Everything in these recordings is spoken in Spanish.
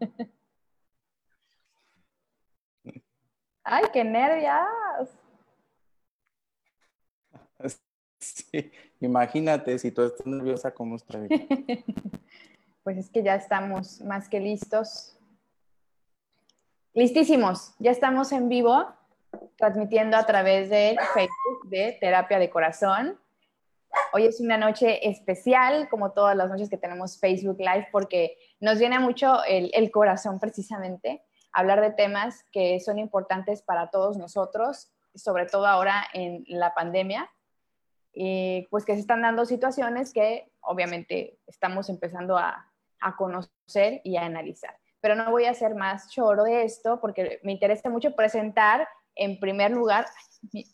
¡Ay, qué nervios! Sí, imagínate si tú estás nerviosa, ¿cómo estoy? Pues es que ya estamos más que listos. Listísimos, ya estamos en vivo, transmitiendo a través de Facebook de Terapia de Corazón. Hoy es una noche especial, como todas las noches que tenemos Facebook Live, porque nos llena mucho el, corazón precisamente hablar de temas que son importantes para todos nosotros, sobre todo ahora en la pandemia, y pues que se están dando situaciones que obviamente estamos empezando a, a conocer y a analizar. Pero no voy a hacer más choro de esto porque me interesa mucho presentar en primer lugar,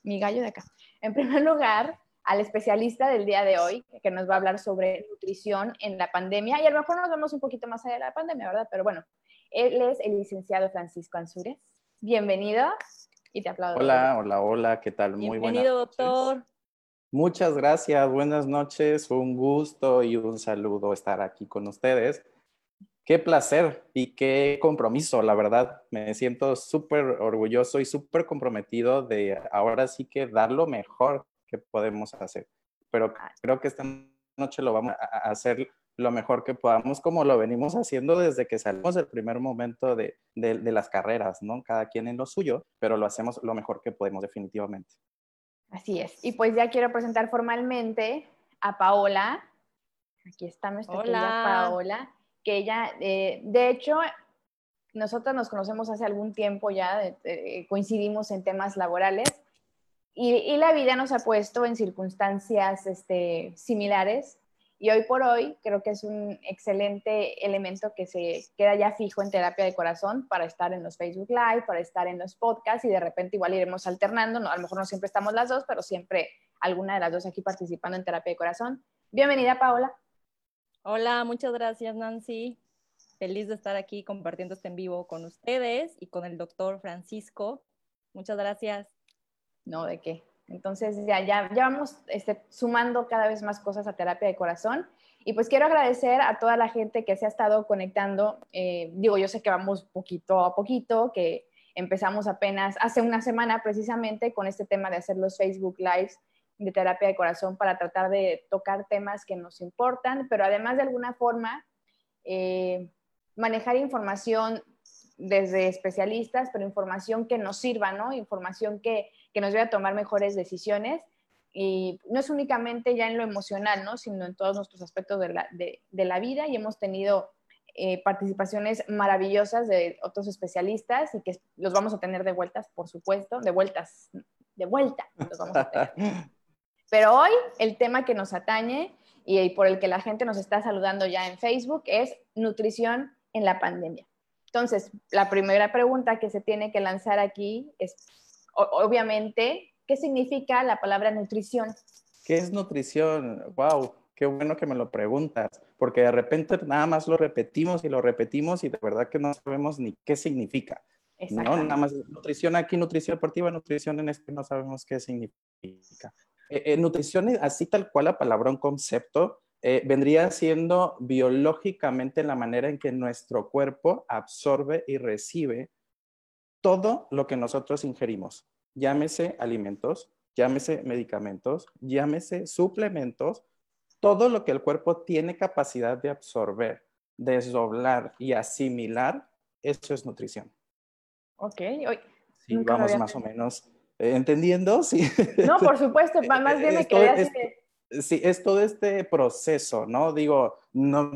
mi, gallo de acá, en primer lugar al especialista del día de hoy, que nos va a hablar sobre nutrición en la pandemia. Y a lo mejor nos vemos un poquito más allá de la pandemia, ¿verdad? Pero bueno, él es el licenciado Francisco Ansúrez. Bienvenido y te aplaudo. Hola, hola, hola, ¿qué tal? Muy Bienvenido, doctor. Muchas gracias, buenas noches, un gusto y un saludo estar aquí con ustedes. Qué placer y qué compromiso, la verdad. Me siento súper orgulloso y súper comprometido de ahora sí que dar lo mejor que podemos hacer. Pero creo que esta noche lo vamos a hacer lo mejor que podamos, como lo venimos haciendo desde que salimos del primer momento de, de, las carreras, ¿no? Cada quien en lo suyo, pero lo hacemos lo mejor que podemos definitivamente. Así es. Y pues ya quiero presentar formalmente a Paola. Aquí está nuestra querida Paola, que ella, eh, de hecho, nosotros nos conocemos hace algún tiempo ya, coincidimos en temas laborales y, la vida nos ha puesto en circunstancias este, similares y hoy por hoy creo que es un excelente elemento que se queda ya fijo en terapia de corazón para estar en los Facebook Live, para estar en los podcasts y de repente igual iremos alternando. No, a lo mejor no siempre estamos las dos, pero siempre alguna de las dos aquí participando en terapia de corazón. Bienvenida, Paola. Hola, muchas gracias, Nancy. Feliz de estar aquí compartiendo este en vivo con ustedes y con el doctor Francisco. Muchas gracias. No, ¿de qué? Entonces ya, ya, ya vamos este, sumando cada vez más cosas a terapia de corazón. Y pues quiero agradecer a toda la gente que se ha estado conectando. Eh, digo, yo sé que vamos poquito a poquito, que empezamos apenas hace una semana precisamente con este tema de hacer los Facebook Lives de terapia de corazón para tratar de tocar temas que nos importan, pero además de alguna forma eh, manejar información desde especialistas, pero información que nos sirva, ¿no? Información que, que nos lleve a tomar mejores decisiones. Y no es únicamente ya en lo emocional, ¿no? Sino en todos nuestros aspectos de la, de, de la vida. Y hemos tenido eh, participaciones maravillosas de otros especialistas y que los vamos a tener de vueltas, por supuesto, de vueltas, de vuelta, los vamos a tener. Pero hoy el tema que nos atañe y por el que la gente nos está saludando ya en Facebook es nutrición en la pandemia. Entonces, la primera pregunta que se tiene que lanzar aquí es, obviamente, ¿qué significa la palabra nutrición? ¿Qué es nutrición? ¡Wow! Qué bueno que me lo preguntas, porque de repente nada más lo repetimos y lo repetimos y de verdad que no sabemos ni qué significa. ¿no? Nada más nutrición aquí, nutrición deportiva, nutrición en este, no sabemos qué significa. Eh, eh, nutrición, así tal cual la palabra, un concepto, eh, vendría siendo biológicamente la manera en que nuestro cuerpo absorbe y recibe todo lo que nosotros ingerimos, llámese alimentos, llámese medicamentos, llámese suplementos, todo lo que el cuerpo tiene capacidad de absorber, desdoblar y asimilar, eso es nutrición. Ok, hoy. Sí, vamos más o menos eh, entendiendo, sí. No, por supuesto, más bien me quedé así sí, es todo este proceso, ¿no? Digo, no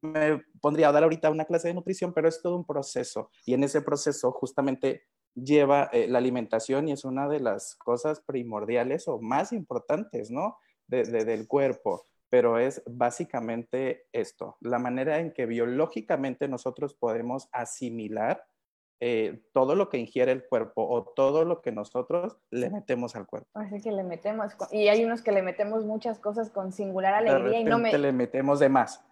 me pondría a dar ahorita una clase de nutrición, pero es todo un proceso. Y en ese proceso justamente lleva eh, la alimentación y es una de las cosas primordiales o más importantes, ¿no? del cuerpo. Pero es básicamente esto, la manera en que biológicamente nosotros podemos asimilar eh, todo lo que ingiere el cuerpo o todo lo que nosotros le metemos al cuerpo. Así que le metemos, y hay unos que le metemos muchas cosas con singular alegría y no me... le metemos de más.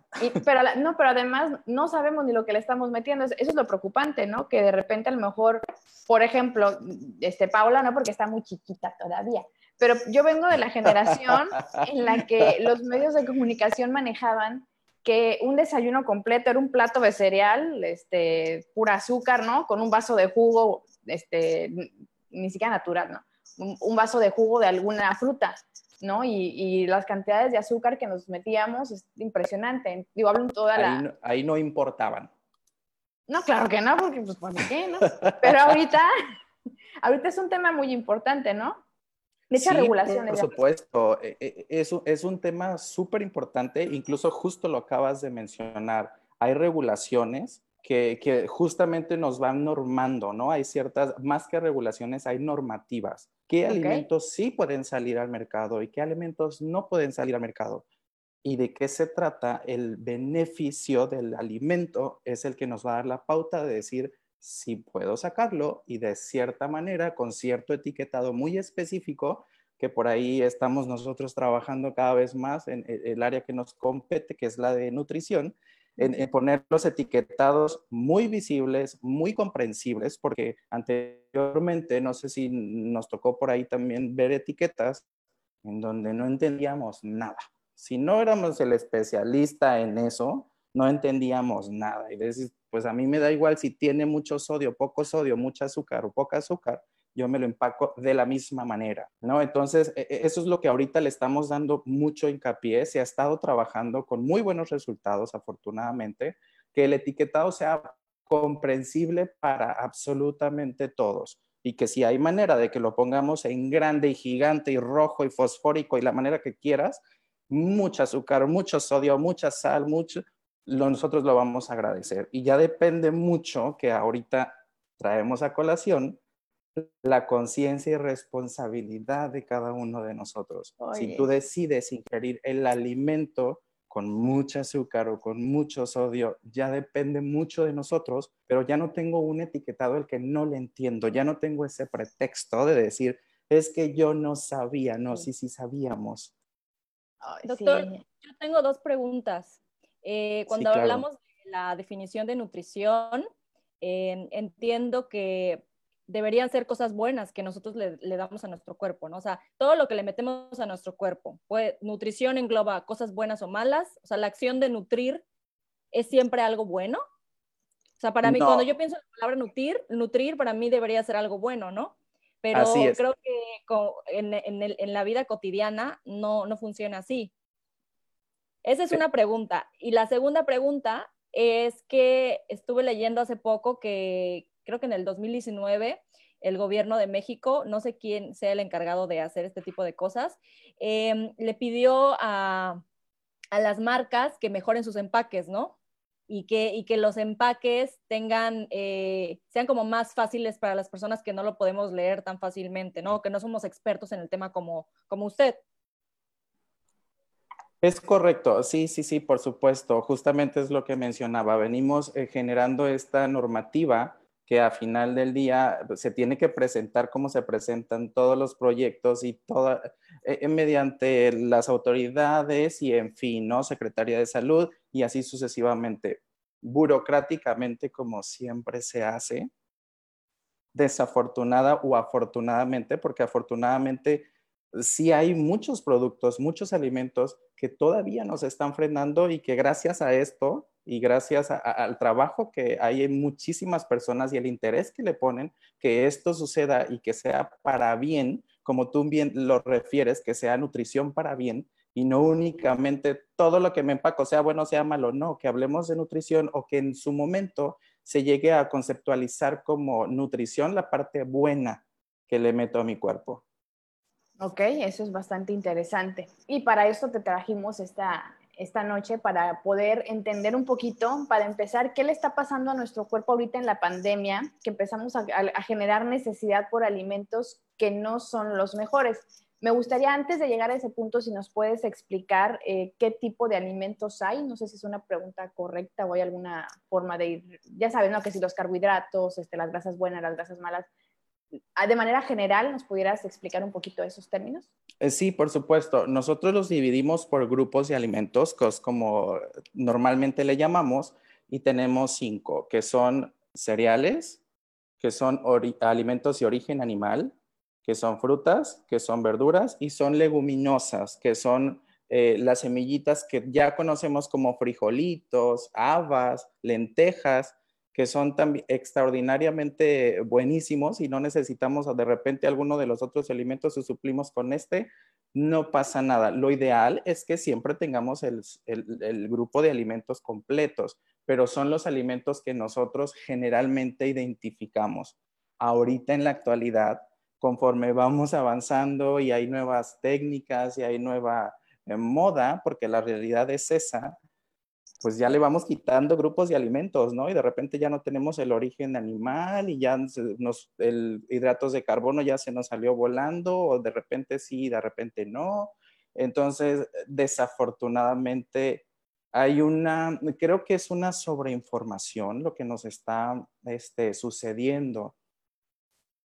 pero no, pero además no sabemos ni lo que le estamos metiendo. Eso es lo preocupante, ¿no? Que de repente a lo mejor, por ejemplo, este Paula, no porque está muy chiquita todavía, pero yo vengo de la generación en la que los medios de comunicación manejaban que un desayuno completo era un plato de cereal, este, pura azúcar, ¿no? Con un vaso de jugo, este, ni siquiera natural, ¿no? Un, vaso de jugo de alguna fruta, ¿no? Y, las cantidades de azúcar que nos metíamos es impresionante. Digo, hablo toda la... Ahí no, ahí no importaban. No, claro que no, porque pues ¿por qué, no? Pero ahorita, ahorita es un tema muy importante, ¿no? Muchas regulaciones. Por supuesto, e, e, es, es un tema súper importante, incluso justo lo acabas de mencionar. Hay regulaciones que, que, justamente nos van normando, ¿no? Hay ciertas, más que regulaciones, hay normativas. ¿Qué alimentos sí pueden salir al mercado y qué alimentos no pueden salir al mercado? ¿Y de qué se trata? El beneficio del alimento es el que nos va a dar la pauta de decir, si puedo sacarlo y de cierta manera, con cierto etiquetado muy específico, que por ahí estamos nosotros trabajando cada vez más en el área que nos compete, que es la de nutrición, en, poner los etiquetados muy visibles, muy comprensibles, porque anteriormente, no sé si nos tocó por ahí también ver etiquetas en donde no entendíamos nada. Si no éramos el especialista en eso, no entendíamos nada. Y veces, pues a mí me da igual si tiene mucho sodio, poco sodio, mucho azúcar o poca azúcar, yo me lo empaco de la misma manera, ¿no? Entonces, e, e, eso es lo que ahorita le estamos dando mucho hincapié. Se ha estado trabajando con muy buenos resultados, afortunadamente, que el etiquetado sea comprensible para absolutamente todos y que si hay manera de que lo pongamos en grande y gigante y rojo y fosfórico y la manera que quieras, mucho azúcar, mucho sodio, mucha sal, mucho, nosotros lo vamos a agradecer. Y ya depende mucho que ahorita traemos a colación la conciencia y responsabilidad de cada uno de nosotros. Si tú decides ingerir el alimento con mucho azúcar o con mucho sodio, ya depende mucho de nosotros, pero ya no tengo un etiquetado el que no le entiendo, ya no tengo ese pretexto de decir, es que yo no sabía, no, sí, sí sabíamos. Doctor, yo tengo dos preguntas. Eh, cuando hablamos de la definición de nutrición, entiendo que deberían ser cosas buenas que nosotros le, damos a nuestro cuerpo, ¿no? O sea, todo lo que le metemos a nuestro cuerpo, pues nutrición engloba cosas buenas o malas, o sea, la acción de nutrir es siempre algo bueno. O sea, para mí, cuando yo pienso en la palabra nutrir, nutrir para mí debería ser algo bueno, ¿no? Pero creo que en, en, la vida cotidiana no, no funciona así. Esa es una pregunta. Y la segunda pregunta es que estuve leyendo hace poco que creo que en el 2019 el gobierno de México, no sé quién sea el encargado de hacer este tipo de cosas, em, le pidió a, las marcas que mejoren sus empaques, ¿no? Y que, y que los empaques tengan, eh, sean como más fáciles para las personas que no lo podemos leer tan fácilmente, ¿no? Que no somos expertos en el tema como, como usted. Es correcto, sí, sí, sí, por supuesto. Justamente es lo que mencionaba. Venimos eh, generando esta normativa que a final del día pues, se tiene que presentar como se presentan todos los proyectos y toda, eh, eh, mediante las autoridades y en fin, ¿no? Secretaría de Salud y así sucesivamente. Burocráticamente, como siempre se hace, desafortunada o afortunadamente, porque afortunadamente sí hay muchos productos, muchos alimentos que todavía nos están frenando y que gracias a esto y gracias al trabajo que hay en muchísimas personas y el interés que le ponen, que esto suceda y que sea para bien, como tú bien lo refieres, que sea nutrición para bien y no únicamente todo lo que me empaco, sea bueno, sea malo, no, que hablemos de nutrición o que en su momento se llegue a conceptualizar como nutrición la parte buena que le meto a mi cuerpo. Ok, eso es bastante interesante. Y para esto te trajimos esta, esta noche para poder entender un poquito, para empezar, qué le está pasando a nuestro cuerpo ahorita en la pandemia, que empezamos a, generar necesidad por alimentos que no son los mejores. Me gustaría antes de llegar a ese punto, si nos puedes explicar eh, qué tipo de alimentos hay. No sé si es una pregunta correcta o hay alguna forma de ir. Ya saben, ¿no? Que si los carbohidratos, este, las grasas buenas, las grasas malas, de manera general, ¿nos pudieras explicar un poquito esos términos? Eh, sí, por supuesto. Nosotros los dividimos por grupos de alimentos, como normalmente le llamamos, y tenemos cinco, que son cereales, que son alimentos de origen animal, que son frutas, que son verduras y son leguminosas, que son eh, las semillitas que ya conocemos como frijolitos, habas, lentejas, que son extraordinariamente buenísimos y no necesitamos de repente alguno de los otros alimentos y suplimos con este, no pasa nada. Lo ideal es que siempre tengamos el, el, grupo de alimentos completos, pero son los alimentos que nosotros generalmente identificamos. Ahorita en la actualidad, conforme vamos avanzando y hay nuevas técnicas y hay nueva eh, moda, porque la realidad es esa, pues ya le vamos quitando grupos de alimentos, ¿no? Y de repente ya no tenemos el origen animal y ya nos, el hidratos de carbono ya se nos salió volando o de repente sí, de repente no. Entonces, desafortunadamente, hay una, creo que es una sobreinformación lo que nos está este, sucediendo.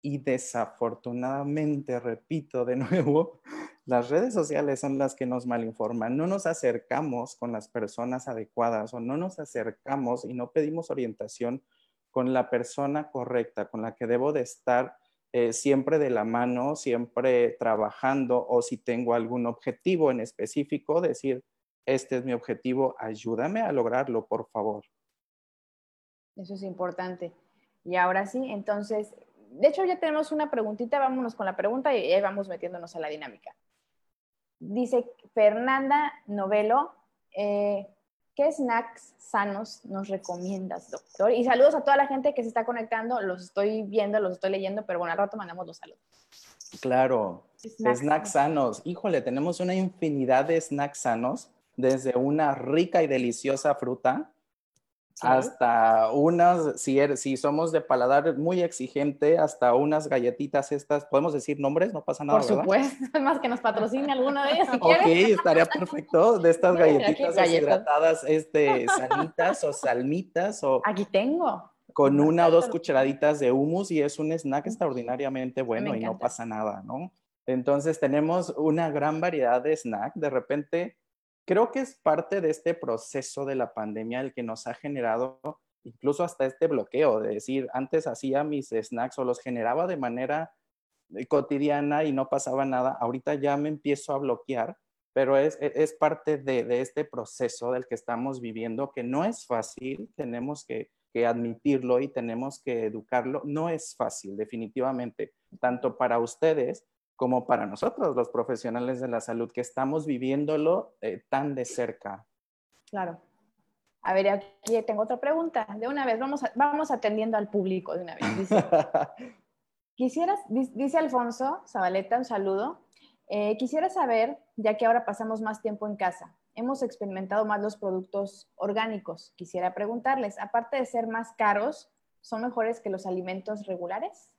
Y desafortunadamente, repito de nuevo, las redes sociales son las que nos malinforman. No nos acercamos con las personas adecuadas o no nos acercamos y no pedimos orientación con la persona correcta, con la que debo de estar eh, siempre de la mano, siempre trabajando o si tengo algún objetivo en específico, decir, este es mi objetivo, ayúdame a lograrlo, por favor. Eso es importante. Y ahora sí, entonces, de hecho ya tenemos una preguntita, vámonos con la pregunta y ahí vamos metiéndonos a la dinámica. Dice Fernanda Novelo, eh, ¿qué snacks sanos nos recomiendas, doctor? Y saludos a toda la gente que se está conectando, los estoy viendo, los estoy leyendo, pero bueno, al rato mandamos los saludos. Claro, snacks, sanos. Híjole, tenemos una infinidad de snacks sanos, desde una rica y deliciosa fruta hasta unas, si, er, si somos de paladar muy exigente, hasta unas galletitas estas, podemos decir nombres, no pasa nada. Por supuesto, es más que nos patrocine alguna de ellas. Si ok, estaría perfecto, de estas galletitas deshidratadas, este, sanitas o salmitas o... Aquí tengo. Con una o dos cucharaditas de humus y es un snack extraordinariamente bueno y no pasa nada, ¿no? Entonces tenemos una gran variedad de snack. De repente, creo que es parte de este proceso de la pandemia el que nos ha generado incluso hasta este bloqueo de decir, antes hacía mis snacks o los generaba de manera eh, cotidiana y no pasaba nada, ahorita ya me empiezo a bloquear, pero es, e, es parte de, de, este proceso del que estamos viviendo, que no es fácil, tenemos que, que admitirlo y tenemos que educarlo, no es fácil, definitivamente, tanto para ustedes como para nosotros, los profesionales de la salud, que estamos viviéndolo eh, tan de cerca. Claro. A ver, aquí tengo otra pregunta. De una vez, vamos, vamos atendiendo al público de una vez. Dice, quisieras, dice Alfonso Zabaleta, un saludo. Eh, quisiera saber, ya que ahora pasamos más tiempo en casa, hemos experimentado más los productos orgánicos. Quisiera preguntarles, aparte de ser más caros, ¿son mejores que los alimentos regulares?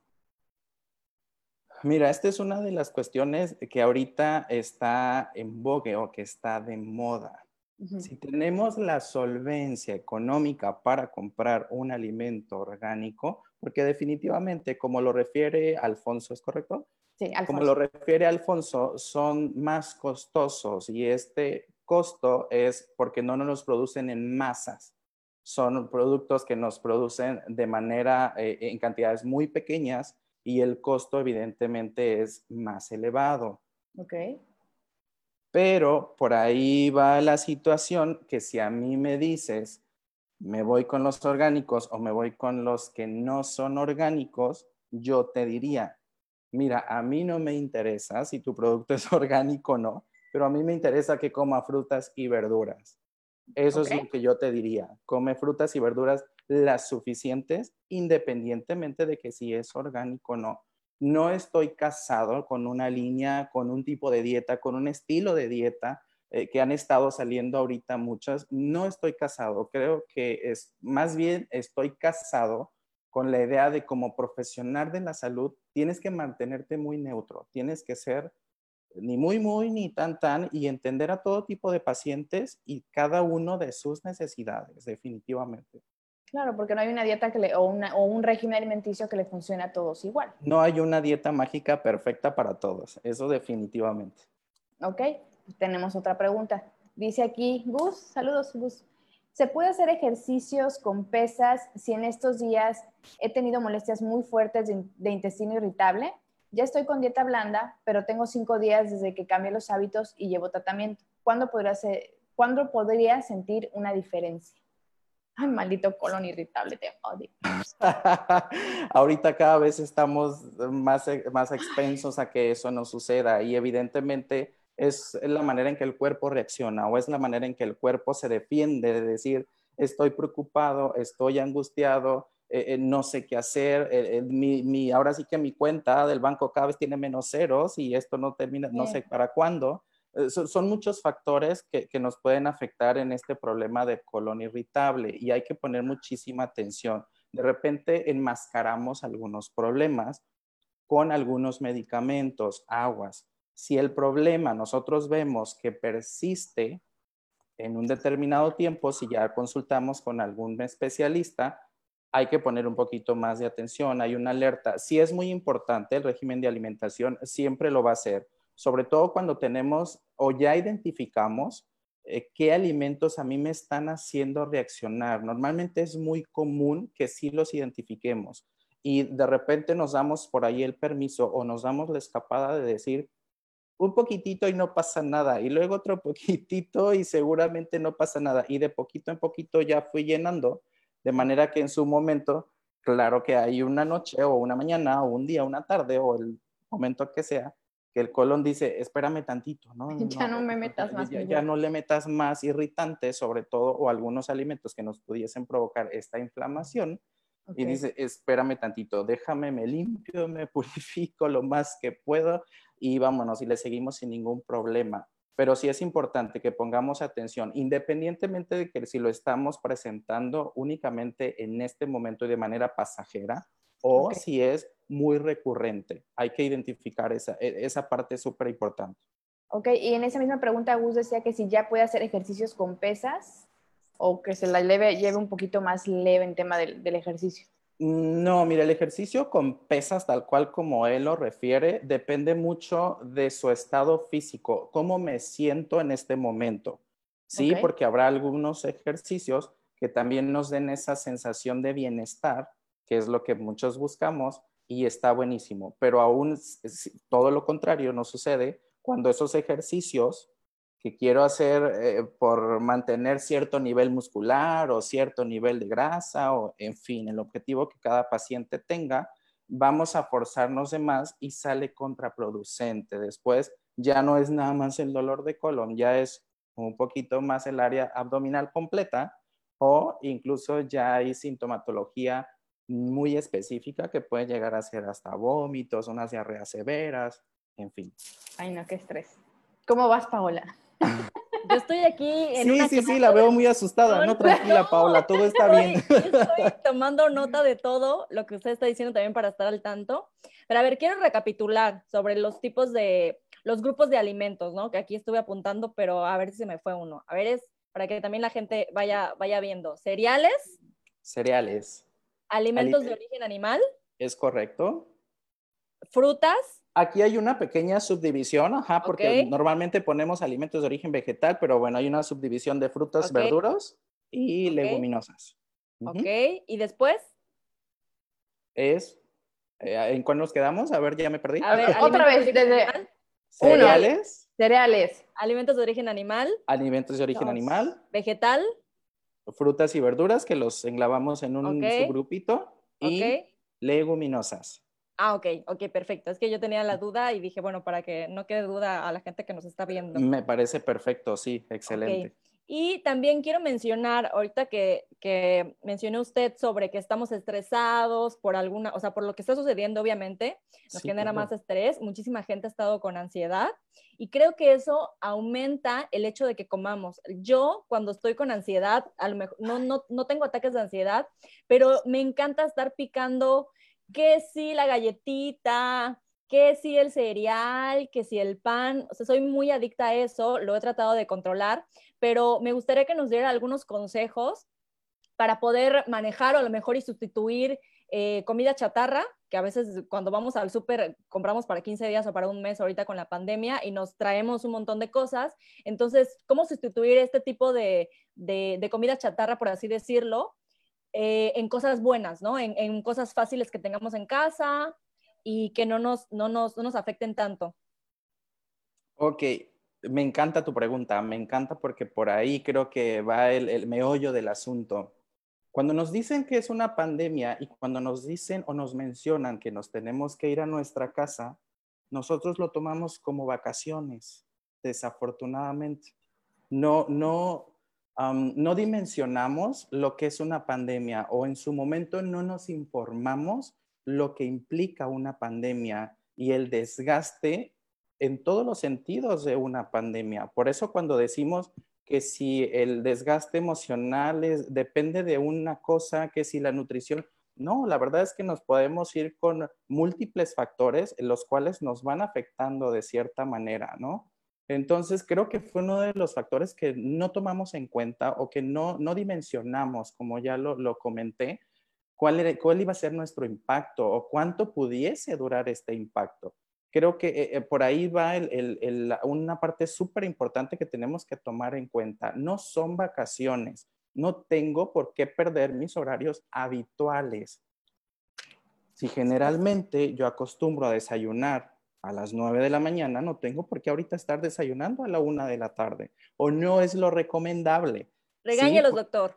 Mira, esta es una de las cuestiones que ahorita está en vogue o que está de moda. Si tenemos la solvencia económica para comprar un alimento orgánico, porque definitivamente, como lo refiere Alfonso, ¿es correcto? Sí, Alfonso. Como lo refiere Alfonso, son más costosos y este costo es porque no nos los producen en masas. Son productos que nos producen de manera, eh, en cantidades muy pequeñas y el costo evidentemente es más elevado. Ok. Pero por ahí va la situación que si a mí me dices, me voy con los orgánicos o me voy con los que no son orgánicos, yo te diría, mira, a mí no me interesa si tu producto es orgánico o no, pero a mí me interesa que coma frutas y verduras. Eso es lo que yo te diría. Come frutas y verduras las suficientes, independientemente de que si es orgánico o no. No estoy casado con una línea, con un tipo de dieta, con un estilo de dieta eh, que han estado saliendo ahorita muchas. No estoy casado, creo que es más bien estoy casado con la idea de como profesional de la salud, tienes que mantenerte muy neutro, tienes que ser ni muy, muy, ni tan, tan, y entender a todo tipo de pacientes y cada uno de sus necesidades, definitivamente. Claro, porque no hay una dieta que le, o, o, un régimen alimenticio que le funcione a todos igual. No hay una dieta mágica perfecta para todos, eso definitivamente. Ok, tenemos otra pregunta. Dice aquí Gus, saludos Gus. ¿Se puede hacer ejercicios con pesas si en estos días he tenido molestias muy fuertes de, de intestino irritable? Ya estoy con dieta blanda, pero tengo cinco días desde que cambié los hábitos y llevo tratamiento. ¿cuándo podría, ser, ¿cuándo podría sentir una diferencia? Ay, maldito colon irritable, te odio. Ahorita cada vez estamos más, más expensos a que eso no suceda y evidentemente es la manera en que el cuerpo reacciona o es la manera en que el cuerpo se defiende de decir, estoy preocupado, estoy angustiado, eh, eh, no sé qué hacer, eh, mi, ahora sí que mi cuenta del banco cada vez tiene menos ceros y esto no termina, no sé para cuándo. Son, muchos factores que, que, nos pueden afectar en este problema de colon irritable y hay que poner muchísima atención. De repente enmascaramos algunos problemas con algunos medicamentos, aguas. Si el problema nosotros vemos que persiste en un determinado tiempo, si ya consultamos con algún especialista, hay que poner un poquito más de atención, hay una alerta. Si es muy importante el régimen de alimentación, siempre lo va a ser, sobre todo cuando tenemos o ya identificamos eh, qué alimentos a mí me están haciendo reaccionar. Normalmente es muy común que sí los identifiquemos y de repente nos damos por ahí el permiso o nos damos la escapada de decir, un poquitito y no pasa nada, y luego otro poquitito y seguramente no pasa nada, y de poquito en poquito ya fui llenando, de manera que en su momento, claro que hay una noche o una mañana o un día, una tarde o el momento que sea, que el colon dice, espérame tantito, ¿no? Ya no, me metas más. Ya, ya, no le metas más irritantes, sobre todo, o algunos alimentos que nos pudiesen provocar esta inflamación. Y dice, espérame tantito, déjame, me limpio, me purifico lo más que puedo y vámonos y le seguimos sin ningún problema. Pero sí es importante que pongamos atención, independientemente de que si lo estamos presentando únicamente en este momento y de manera pasajera o si es muy recurrente. Hay que identificar esa, e, esa parte súper importante. Ok, y en esa misma pregunta Gus decía que si ya puede hacer ejercicios con pesas o que se la lleve, lleve un poquito más leve en tema del ejercicio. No, mira, el ejercicio con pesas, tal cual como él lo refiere, depende mucho de su estado físico, cómo me siento en este momento. Sí, porque habrá algunos ejercicios que también nos den esa sensación de bienestar, que es lo que muchos buscamos, y está buenísimo. Pero aún todo lo contrario no sucede cuando esos ejercicios que quiero hacer eh, por mantener cierto nivel muscular o cierto nivel de grasa o en fin, el objetivo que cada paciente tenga, vamos a forzarnos de más y sale contraproducente. Después ya no es nada más el dolor de colon, ya es un poquito más el área abdominal completa o incluso ya hay sintomatología muy específica que puede llegar a ser hasta vómitos, unas diarreas severas, en fin. Ay, no, qué estrés. ¿Cómo vas, Paola? Yo estoy aquí en sí, una Sí, sí, sí, la veo muy asustada. No, tranquila, Paula, todo está bien. Estoy tomando nota de todo lo que usted está diciendo también para estar al tanto. Pero a ver, quiero recapitular sobre los tipos de, los grupos de alimentos, ¿no? Que aquí estuve apuntando, pero a ver si se me fue uno. A ver, es para que también la gente vaya, vaya viendo. Cereales. Cereales. Alimentos de origen animal. Es correcto. Frutas. Aquí hay una pequeña subdivisión, ajá, porque normalmente ponemos alimentos de origen vegetal, pero bueno, hay una subdivisión de frutas, verduras y leguminosas. Ok, ¿y después? Es, eh, ¿en cuál nos quedamos? A ver, ya me perdí. A ver, otra vez, desde... Cereales. Cereales. Alimentos de origen animal. Alimentos de origen animal. Vegetal. Frutas y verduras que los englavamos en un subgrupito. Y leguminosas. Ah, ok, ok, perfecto. Es que yo tenía la duda y dije, bueno, para que no quede duda a la gente que nos está viendo. Me parece perfecto, sí, excelente. Y también quiero mencionar, ahorita que, que mencionó usted sobre que estamos estresados por alguna, o sea, por lo que está sucediendo, obviamente, nos genera más estrés. Muchísima gente ha estado con ansiedad y creo que eso aumenta el hecho de que comamos. Yo, cuando estoy con ansiedad, a lo mejor no, no, no tengo ataques de ansiedad, pero me encanta estar picando que si la galletita, que si el cereal, que si el pan, o sea, soy muy adicta a eso, lo he tratado de controlar, pero me gustaría que nos diera algunos consejos para poder manejar o a lo mejor y sustituir eh, comida chatarra, que a veces cuando vamos al súper compramos para 15 días o para un mes ahorita con la pandemia y nos traemos un montón de cosas. Entonces, ¿cómo sustituir este tipo de, de comida chatarra, por así decirlo, eh, en cosas buenas, ¿no? En, cosas fáciles que tengamos en casa y que no nos, no nos, no nos afecten tanto. Ok, me encanta tu pregunta, me encanta porque por ahí creo que va el, el meollo del asunto. Cuando nos dicen que es una pandemia y cuando nos dicen o nos mencionan que nos tenemos que ir a nuestra casa, nosotros lo tomamos como vacaciones, desafortunadamente. No, no, no dimensionamos lo que es una pandemia o en su momento no nos informamos lo que implica una pandemia y el desgaste en todos los sentidos de una pandemia. Por eso cuando decimos que si el desgaste emocional depende de una cosa, que si la nutrición, no, la verdad es que nos podemos ir con múltiples factores, los cuales nos van afectando de cierta manera, ¿no? Entonces, creo que fue uno de los factores que no tomamos en cuenta o que no, no dimensionamos, como ya lo, lo comenté, cuál, cuál iba a ser nuestro impacto o cuánto pudiese durar este impacto. Creo que eh, eh, por ahí va el, el, una parte súper importante que tenemos que tomar en cuenta. No son vacaciones, no tengo por qué perder mis horarios habituales. Si generalmente yo acostumbro a desayunar a las 9 de la mañana, no tengo por qué ahorita estar desayunando a la 1 de la tarde. O no es lo recomendable. Regáñelos, doctor.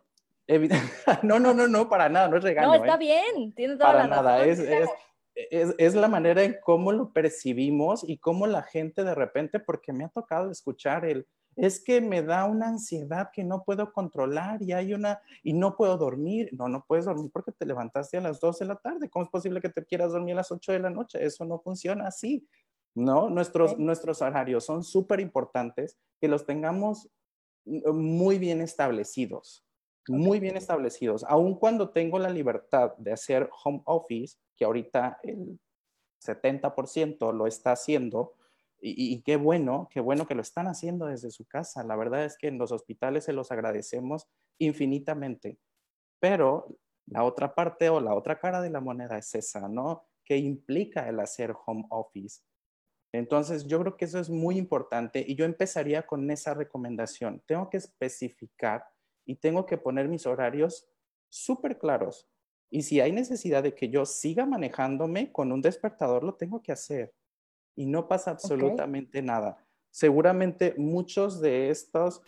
no, no, no, no, para nada, no es regaño. No, está ¿eh? bien, tiene toda para la nada, es, es, es, es, la manera en cómo lo percibimos y cómo la gente de repente, porque me ha tocado escuchar el, es que me da una ansiedad que no puedo controlar y hay una, y no puedo dormir. No, no puedes dormir porque te levantaste a las 2 de la tarde. ¿Cómo es posible que te quieras dormir a las 8 de la noche? Eso no funciona así. ¿No? Nuestros, nuestros horarios son súper importantes que los tengamos mm, muy bien establecidos muy bien establecidos, aun cuando tengo la libertad de hacer home office, que ahorita el 70% lo está haciendo, y, qué bueno, qué bueno que lo están haciendo desde su casa. La verdad es que en los hospitales se los agradecemos infinitamente. Pero la otra parte o la otra cara de la moneda es esa, ¿no? ¿Qué implica el hacer home office? Entonces, yo creo que eso es muy importante y yo empezaría con esa recomendación. Tengo que especificar y tengo que poner mis horarios súper claros. Y si hay necesidad de que yo siga manejándome con un despertador, lo tengo que hacer y no pasa absolutamente nada. Seguramente muchos de estos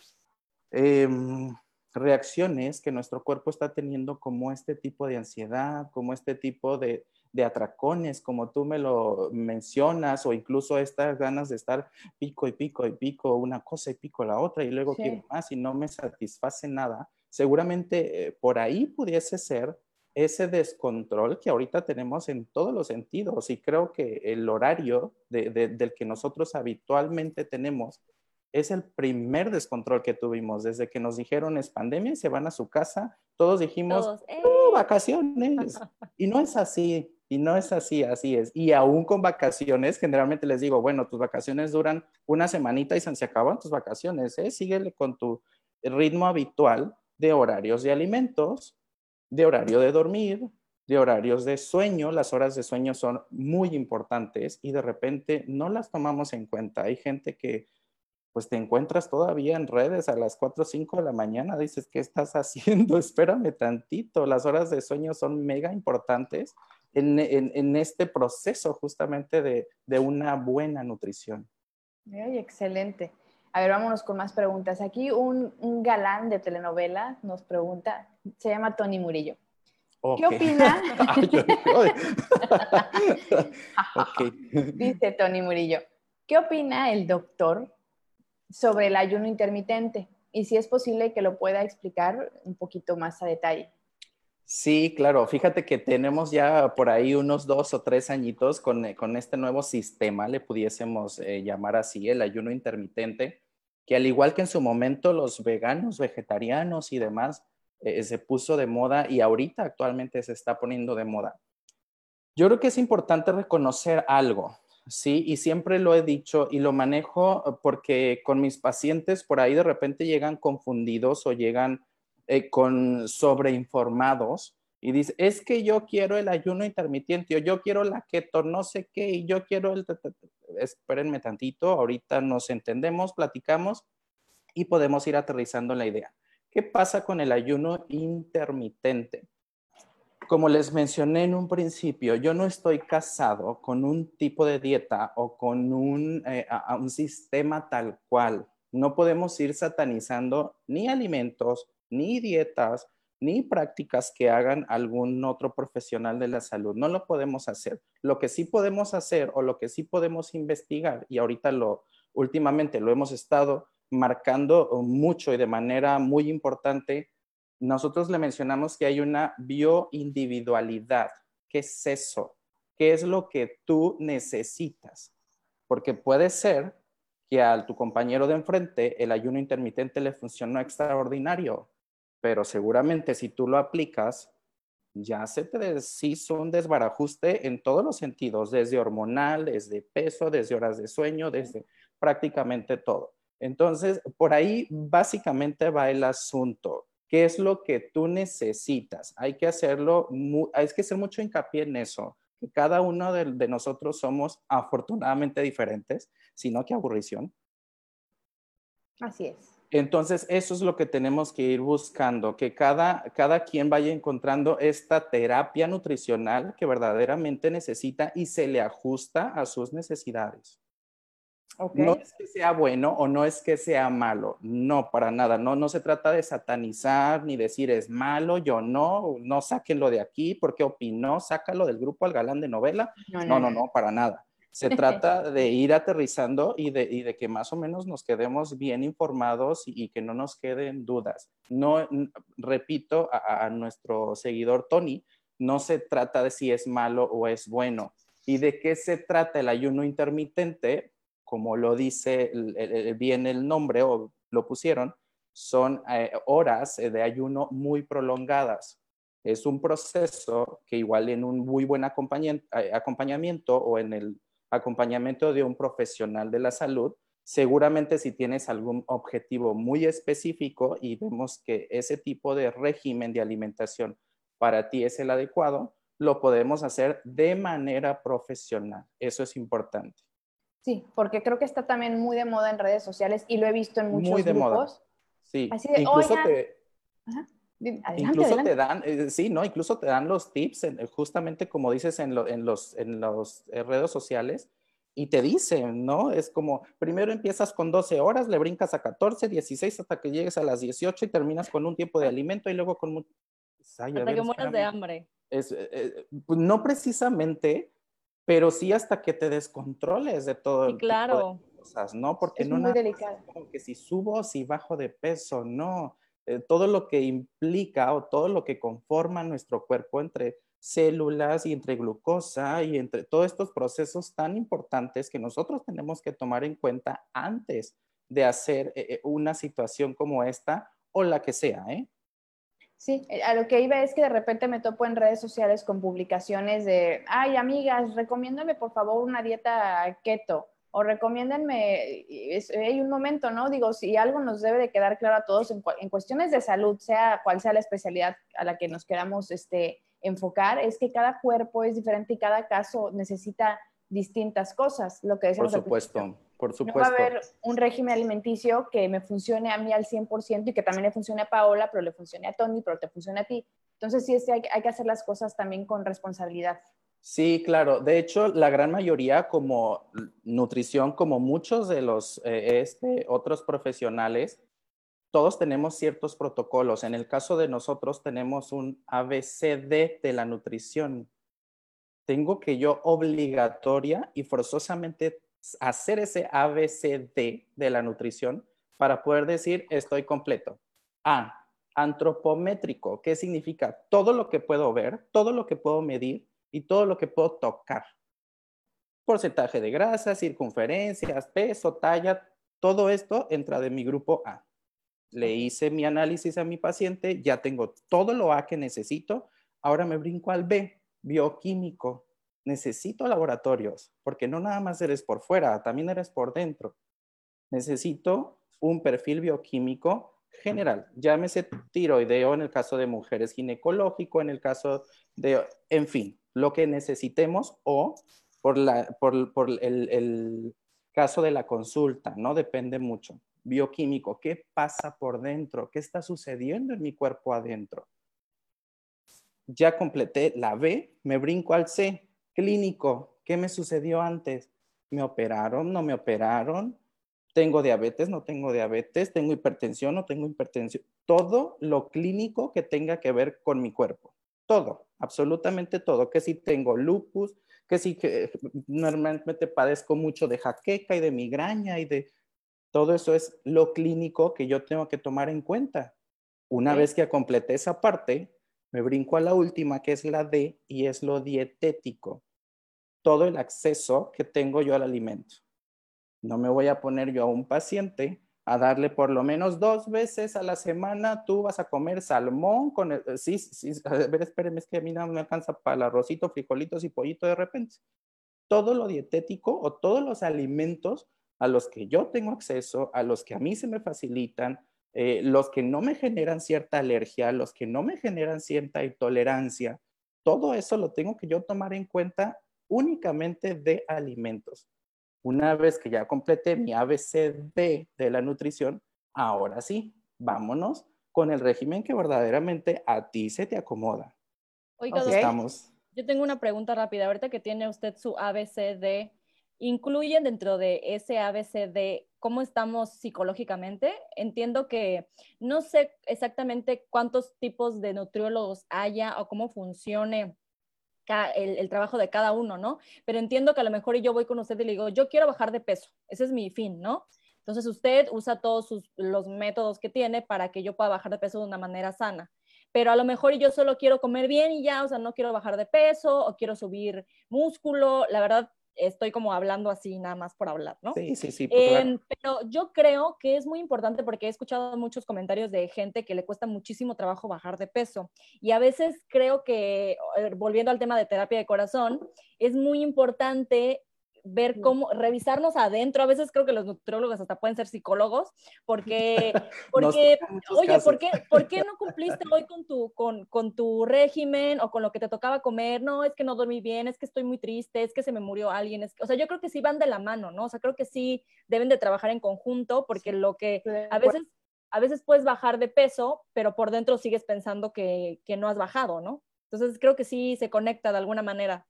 em, reacciones que nuestro cuerpo está teniendo como este tipo de ansiedad, como este tipo de, de atracones, como tú me lo mencionas, o incluso estas ganas de estar pico y pico y pico una cosa y pico la otra y luego quiero más y no me satisface nada, seguramente eh, por ahí pudiese ser ese descontrol que ahorita tenemos en todos los sentidos y creo que el horario del que nosotros habitualmente tenemos es el primer descontrol que tuvimos desde que nos dijeron es pandemia y se van a su casa, todos dijimos, oh, vacaciones. y no es así, y no es así, así es. Y aún con vacaciones, generalmente les digo, bueno, tus vacaciones duran una semanita y se acaban tus vacaciones, ¿eh? Síguele con tu ritmo habitual de horarios de alimentos, de horario de dormir, de horarios de sueño. Las horas de sueño son muy importantes y de repente no las tomamos en cuenta. Hay gente que pues te encuentras todavía en redes a las 4 o 5 de la mañana, dices, ¿qué estás haciendo? Espérame tantito. Las horas de sueño son mega importantes en, en, este proceso justamente de, de una buena nutrición. Ay, excelente. A ver, vámonos con más preguntas. Aquí un, un galán de telenovela nos pregunta, se llama Tony Murillo. ¿Qué opina? Dice Tony Murillo, ¿qué opina el doctor sobre el ayuno intermitente? Y si es posible que lo pueda explicar un poquito más a detalle. Sí, claro. Fíjate que tenemos ya por ahí unos dos o tres añitos con, eh, con este nuevo sistema, le pudiésemos eh, llamar así, el ayuno intermitente, que al igual que en su momento los veganos, vegetarianos y demás, eh, se puso de moda y ahorita actualmente se está poniendo de moda. Yo creo que es importante reconocer algo, ¿sí? Y siempre lo he dicho y lo manejo porque con mis pacientes por ahí de repente llegan confundidos o llegan eh, con sobreinformados y dice, es que yo quiero el ayuno intermitente o yo quiero la keto, no sé qué, y yo quiero el... Espérenme tantito, ahorita nos entendemos, platicamos y podemos ir aterrizando la idea. ¿Qué pasa con el ayuno intermitente? Como les mencioné en un principio, yo no estoy casado con un tipo de dieta o con un, eh, un sistema tal cual. No podemos ir satanizando ni alimentos, ni dietas, ni prácticas que hagan algún otro profesional de la salud. No lo podemos hacer. Lo que sí podemos hacer o lo que sí podemos investigar, y ahorita lo últimamente lo hemos estado marcando mucho y de manera muy importante, nosotros le mencionamos que hay una bioindividualidad. ¿Qué es eso? ¿Qué es lo que tú necesitas? Porque puede ser que a tu compañero de enfrente el ayuno intermitente le funcionó extraordinario, pero seguramente si tú lo aplicas, ya se te deshizo un desbarajuste en todos los sentidos, desde hormonal, desde peso, desde horas de sueño, desde prácticamente todo. Entonces, por ahí básicamente va el asunto. ¿Qué es lo que tú necesitas? Hay que hacerlo, hay que hacer mucho hincapié en eso. Que cada uno de, nosotros somos afortunadamente diferentes, sino que aburrición. Así es. Entonces, eso es lo que tenemos que ir buscando, que cada, cada quien vaya encontrando esta terapia nutricional que verdaderamente necesita y se le ajusta a sus necesidades. No es que sea bueno o no es que sea malo, no, para nada, no, no se trata de satanizar ni decir es malo, yo no, no sáquenlo de aquí porque opinó, sácalo del grupo al galán de novela, no, no, no, para nada. Se trata de ir aterrizando y de, y de, que más o menos nos quedemos bien informados y, que no nos queden dudas. No, repito a, a nuestro seguidor Tony, no se trata de si es malo o es bueno. ¿Y de qué se trata el ayuno intermitente? Como lo dice bien el nombre o lo pusieron, son eh, horas de ayuno muy prolongadas. Es un proceso que igual en un muy buen eh, acompañamiento o en el acompañamiento de un profesional de la salud, seguramente si tienes algún objetivo muy específico y vemos que ese tipo de régimen de alimentación para ti es el adecuado, lo podemos hacer de manera profesional. Eso es importante. Sí, porque creo que está también muy de moda en redes sociales y lo he visto en muchos muy de Moda. Sí, incluso te... incluso te dan, eh, sí, ¿no? Incluso te dan los tips, justamente como dices en, en, los, en las eh, redes sociales, y te dicen, ¿no? Es como, primero empiezas con 12 horas, le brincas a 14, 16 hasta que llegues a las 18 y terminas con un tiempo de alimento y luego con... hasta que mueras de hambre. Es, eh, pues, no precisamente, pero sí hasta que te descontroles de todo sí, claro. cosas, ¿no? Porque no muy delicado. como que si subo o si bajo de peso, no. Eh, todo lo que implica o todo lo que conforma nuestro cuerpo entre células y entre glucosa y entre todos estos procesos tan importantes que nosotros tenemos que tomar en cuenta antes de hacer eh, eh, una situación como esta o la que sea, ¿eh? Sí, eh, a lo que iba es que de repente me topo en redes sociales con publicaciones de, ay, amigas, recomiéndame por favor una dieta keto o recomiéndenme, hay un momento, ¿no? Digo, si algo nos debe de quedar claro a todos en, cuestiones de salud, sea cual sea la especialidad a la que nos queramos este, enfocar, es que cada cuerpo es diferente y cada caso necesita distintas cosas, lo que decimos. Por supuesto. Por supuesto. No va a haber un régimen alimenticio que me funcione a mí al 100% y que también le funcione a Paola, pero le funcione a Tony, pero te funcione a ti. Entonces sí, hay, hay que hacer las cosas también con responsabilidad. Sí, claro. De hecho, la gran mayoría como nutrición, como muchos de los eh, este, otros profesionales, todos tenemos ciertos protocolos. En el caso de nosotros tenemos un ABCD de la nutrición. Tengo que yo obligatoria y forzosamente hacer ese ABCD de la nutrición para poder decir estoy completo. A, antropométrico, ¿qué significa? Todo lo que puedo ver, todo lo que puedo medir y todo lo que puedo tocar. Porcentaje de grasa, circunferencias, peso, talla, todo esto entra de mi grupo A. Le hice mi análisis a mi paciente, ya tengo todo lo A que necesito, ahora me brinco al B, bioquímico necesito laboratorios, porque no nada más eres por fuera, también eres por dentro. Necesito un perfil bioquímico general, llámese tiroideo en el caso de mujeres, ginecológico en el caso de, en fin, lo que necesitemos o por, la, por, el, el caso de la consulta, ¿no? Depende mucho. Bioquímico, ¿qué pasa por dentro? ¿Qué está sucediendo en mi cuerpo adentro? ya completé la B, me brinco al C, clínico, ¿qué me sucedió antes? ¿Me operaron? ¿No me operaron? ¿Tengo diabetes? ¿No tengo diabetes? ¿Tengo hipertensión? ¿No tengo hipertensión? Todo lo clínico que tenga que ver con mi cuerpo. Todo, absolutamente todo. Que si tengo lupus, que si que normalmente padezco mucho de jaqueca y de migraña y de... Todo eso es lo clínico que yo tengo que tomar en cuenta. Una vez que completé esa parte, me brinco a la última, que es la D, y es lo dietético. Todo el acceso que tengo yo al alimento. No me voy a poner yo a un paciente a darle por lo menos dos veces a la semana, tú vas a comer salmón con el, sí, sí, a ver, espérenme, es que a mí no me alcanza para arrocito, frijolitos y pollito de repente. Todo lo dietético o todos los alimentos a los que yo tengo acceso, a los que a mí se me facilitan, eh, los que no me generan cierta alergia, los que no me generan cierta intolerancia, todo eso lo tengo que yo tomar en cuenta únicamente de alimentos. Una vez que ya completé mi ABCD de la nutrición, ahora sí, vámonos con el régimen que verdaderamente a ti se te acomoda. Oiga, estamos. Yo tengo una pregunta rápida. Ahorita que tiene usted su ABCD, ¿incluyen dentro de ese ABCD cómo estamos psicológicamente. Entiendo que no sé exactamente cuántos tipos de nutriólogos haya o cómo funcione el, trabajo de cada uno, ¿no? Pero entiendo que a lo mejor yo voy con usted y le digo, yo quiero bajar de peso, ese es mi fin, ¿no? Entonces usted usa todos los métodos que tiene para que yo pueda bajar de peso de una manera sana. Pero a lo mejor yo solo quiero comer bien y ya, o sea, no quiero bajar de peso o quiero subir músculo. La verdad, estoy como hablando así nada más por hablar, ¿no? Sí, sí, sí. Em, pero yo creo que es muy importante porque he escuchado muchos comentarios de gente que le cuesta muchísimo trabajo bajar de peso. Y a veces creo que, eh, volviendo al tema de terapia de corazón, es muy importante ver cómo, revisarnos adentro. A veces creo que los nutriólogos hasta pueden ser psicólogos, porque, porque oye, ¿por qué, ¿por qué, no cumpliste hoy con tu, con, con, tu régimen o con lo que te tocaba comer? No, es que no dormí bien, es que estoy muy triste, es que se me murió alguien. Es o sea, yo creo que sí van de la mano, ¿no? O sea, creo que sí deben de trabajar en conjunto, porque lo que a veces... A veces puedes bajar de peso, pero por dentro sigues pensando que, que no has bajado, ¿no? Entonces creo que sí se conecta de alguna manera.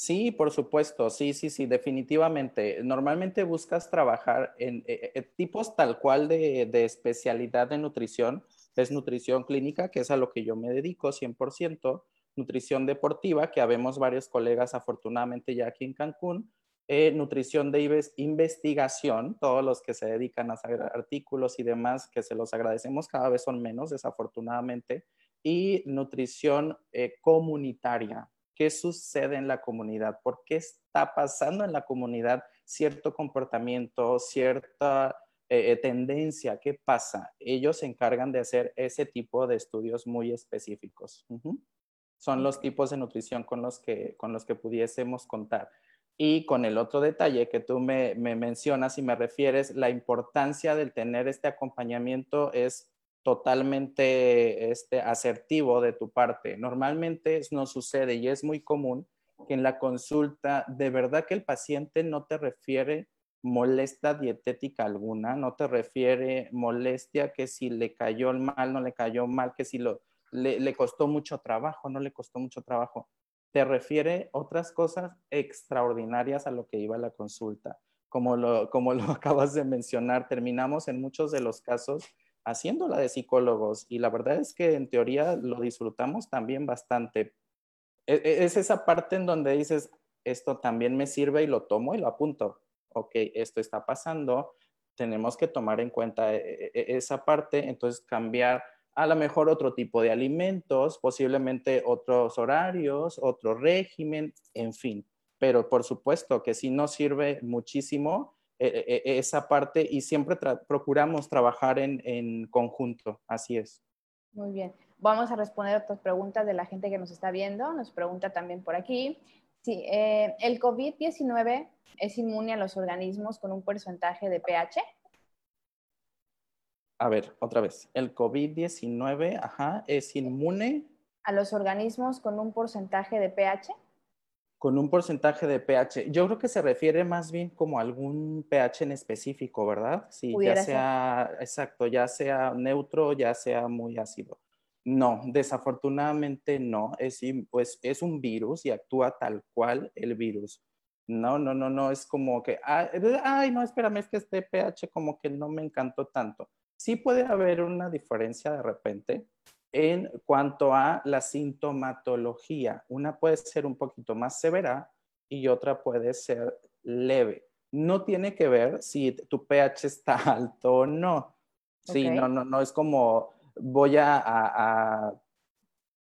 Sí, por supuesto, sí, sí, sí, definitivamente. Normalmente buscas trabajar en eh, eh, tipos tal cual de, especialidad de nutrición. Es nutrición clínica, que es a lo que yo me dedico 100%, nutrición deportiva, que habemos varios colegas afortunadamente ya aquí en Cancún, eh, nutrición de investigación, todos los que se dedican a hacer artículos y demás, que se los agradecemos, cada vez son menos, desafortunadamente, y nutrición comunitaria, qué sucede en la comunidad, por qué está pasando en la comunidad cierto comportamiento, cierta eh, eh, tendencia, qué pasa. Ellos se encargan de hacer ese tipo de estudios muy específicos. Son los tipos de nutrición con los que, con los que pudiésemos contar. Y con el otro detalle que tú me, me mencionas y me refieres, la importancia del tener este acompañamiento es totalmente este, asertivo de tu parte. Normalmente no sucede y es muy común que en la consulta de verdad que el paciente no te refiere molesta dietética alguna, no te refiere molestia que si le cayó mal, no le cayó mal, que si lo, le, costó mucho trabajo, no le costó mucho trabajo. Te refiere otras cosas extraordinarias a lo que iba la consulta. Como lo, como lo acabas de mencionar, terminamos en muchos de los casos haciéndola de psicólogos y la verdad es que en teoría lo disfrutamos también bastante. E, e, es esa parte en donde dices, esto también me sirve y lo tomo y lo apunto. Ok, esto está pasando, tenemos que tomar en cuenta e, esa parte, entonces cambiar a lo mejor otro tipo de alimentos, posiblemente otros horarios, otro régimen, en fin. Pero por supuesto que si no sirve muchísimo esa parte y siempre procuramos trabajar en, conjunto, así es. Muy bien. Vamos a responder otras preguntas de la gente que nos está viendo. Nos pregunta también por aquí. Sí, eh, ¿el COVID-19 es inmune a los organismos con un porcentaje de pH? A ver, otra vez. ¿El COVID-19, ajá, es inmune? A los organismos con un porcentaje de pH con un porcentaje de pH. Yo creo que se refiere más bien como a algún pH en específico, ¿verdad? Sí, ya sea, exacto, ya sea neutro, ya sea muy ácido. No, desafortunadamente no. Es, pues, es un virus y actúa tal cual el virus. No, no, no, no, es como que, ay, no, espérame, es que este pH como que no me encantó tanto. Sí puede haber una diferencia de repente en cuanto a la sintomatología. Una puede ser un poquito más severa y otra puede ser leve. No tiene que ver si tu pH está alto o no. Sí, no, no, no es como voy a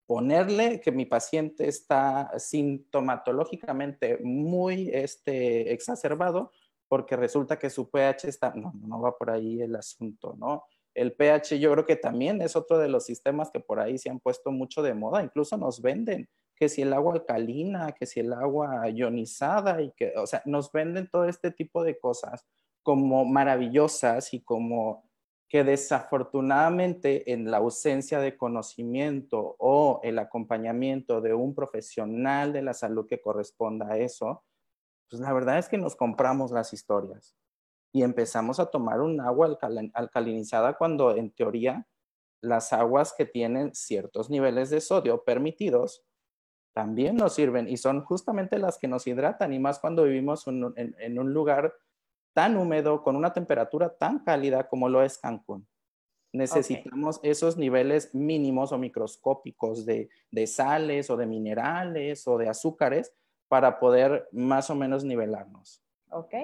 ponerle que mi paciente está sintomatológicamente muy este, exacerbado porque resulta que su pH está, no, no va por ahí el asunto, ¿no? El pH yo creo que también es otro de los sistemas que por ahí se han puesto mucho de moda, incluso nos venden que si el agua alcalina, que si el agua ionizada y que, o sea, nos venden todo este tipo de cosas como maravillosas y como que desafortunadamente en la ausencia de conocimiento o el acompañamiento de un profesional de la salud que corresponda a eso, pues la verdad es que nos compramos las historias y empezamos a tomar un agua alcalinizada cuando en teoría las aguas que tienen ciertos niveles de sodio permitidos también nos sirven y son justamente las que nos hidratan y más cuando vivimos en un lugar tan húmedo, con una temperatura tan cálida como lo es Cancún. Necesitamos esos niveles mínimos o microscópicos de, sales o de minerales o de azúcares para poder más o menos nivelarnos. Ok.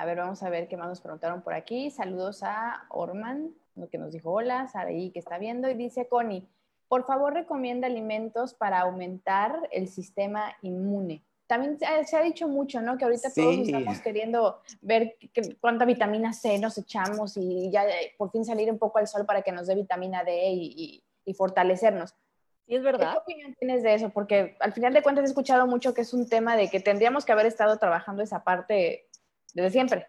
A ver, vamos a ver qué más nos preguntaron por aquí. Saludos a Orman, que nos dijo hola, Saraí que está viendo y dice Connie, por favor recomienda alimentos para aumentar el sistema inmune también se ha, dicho mucho, ¿no? Que ahorita todos estamos queriendo ver cuánta vitamina C nos echamos y ya eh, por fin salir un poco al sol para que nos dé vitamina D y, fortalecernos. Sí, es verdad. ¿Qué opinión tienes de eso? Porque al final de cuentas he escuchado mucho que es un tema de que tendríamos que haber estado trabajando esa parte desde siempre.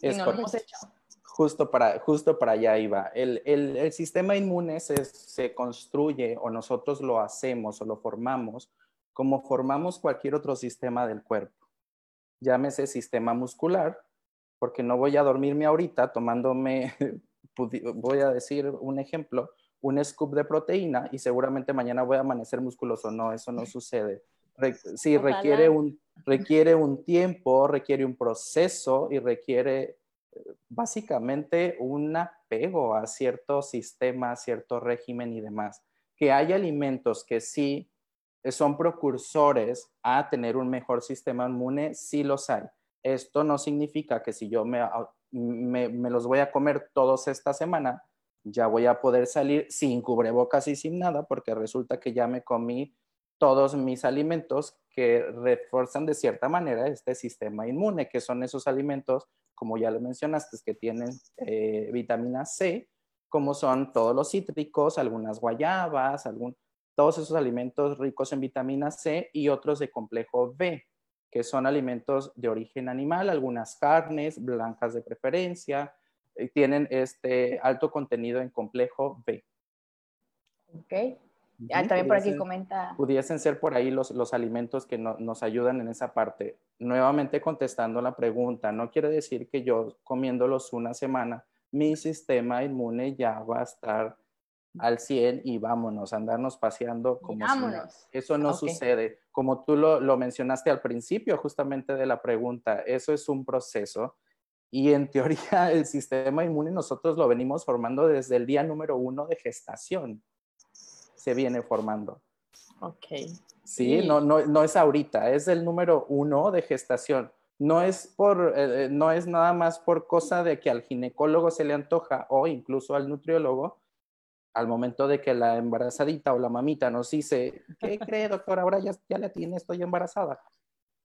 Es y no lo hemos hecho. Justo para, justo para allá iba. El, el, el sistema inmune se, se construye o nosotros lo hacemos o lo formamos como formamos cualquier otro sistema del cuerpo. Llámese sistema muscular, porque no voy a dormirme ahorita tomándome, voy a decir un ejemplo, un scoop de proteína y seguramente mañana voy a amanecer musculoso. No, eso no sucede. sí, requiere un, requiere un tiempo, requiere un proceso y requiere eh, básicamente un apego a cierto sistema, a cierto régimen y demás. Que hay alimentos que sí son precursores a tener un mejor sistema inmune, sí los hay. Esto no significa que si yo me, me, los voy a comer todos esta semana, ya voy a poder salir sin cubrebocas y sin nada, porque resulta que ya me comí todos mis alimentos que refuerzan de cierta manera este sistema inmune, que son esos alimentos, como ya lo mencionaste, que tienen eh, vitamina C, como son todos los cítricos, algunas guayabas, todos esos alimentos ricos en vitamina C y otros de complejo B, que son alimentos de origen animal, algunas carnes blancas de preferencia, eh, tienen este alto contenido en complejo B. Ok. También por aquí comenta. Pudiesen ser por ahí los, los alimentos que nos ayudan en esa parte. Nuevamente contestando la pregunta, no quiere decir que yo comiéndolos una semana, mi sistema inmune ya va a estar al 100 y vámonos, andarnos paseando como vámonos. eso no sucede. Como tú lo, lo, mencionaste al principio justamente de la pregunta, eso es un proceso y en teoría el sistema inmune nosotros lo venimos formando desde el día número uno de gestación. Se viene formando. Ok. Sí, No, no, no es ahorita, es el número uno de gestación. No es, por, eh, no es nada más por cosa de que al ginecólogo se le antoja o incluso al nutriólogo, al momento de que la embarazadita o la mamita nos dice, ¿qué cree, doctor? Ahora ya, ya la tiene, estoy embarazada.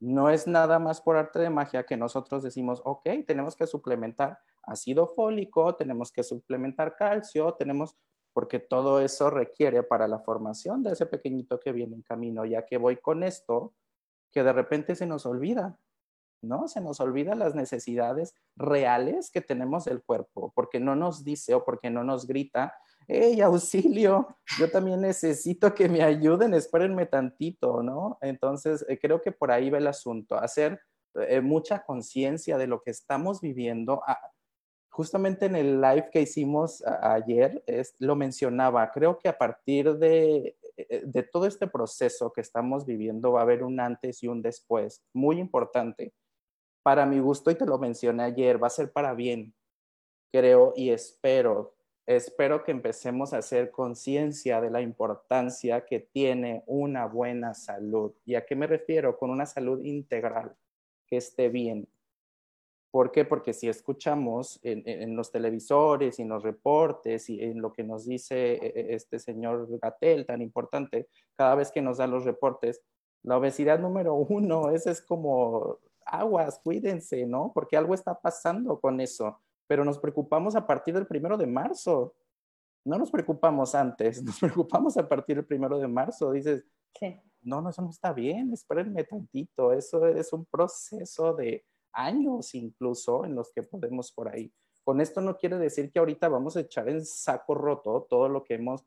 No es nada más por arte de magia que nosotros decimos, ok, tenemos que suplementar ácido fólico, tenemos que suplementar calcio, tenemos, porque todo eso requiere para la formación de ese pequeñito que viene en camino, ya que voy con esto, que de repente se nos olvida, ¿no? Se nos olvida las necesidades reales que tenemos del cuerpo, porque no nos dice o porque no nos grita, hey, auxilio, yo también necesito que me ayuden, espérenme tantito, ¿no? Entonces, eh, creo que por ahí va el asunto, hacer eh, mucha conciencia de lo que estamos viviendo, justamente en el live que hicimos ayer, lo mencionaba, creo que a partir de, eh, de todo este proceso que estamos viviendo va a haber un antes y un después muy importante. Para mi gusto, y te lo mencioné ayer, va a ser para bien, creo y espero espero que empecemos a hacer conciencia de la importancia que tiene una buena salud. ¿Y a qué me refiero? Con una salud integral, que esté bien. ¿Por qué? Porque si escuchamos en, los televisores y en los reportes y en lo que nos dice e, e, este señor Gatel tan importante, cada vez que nos da los reportes, la obesidad número uno, ese es como aguas, cuídense, ¿no? Porque algo está pasando con eso pero nos preocupamos a partir del primero de marzo. No nos preocupamos antes, nos preocupamos a partir del primero de marzo. Dices, no, no, eso no está bien, espérenme tantito. Eso es un proceso de años incluso en los que podemos por ahí. Con esto no quiere decir que ahorita vamos a echar en saco roto todo lo que hemos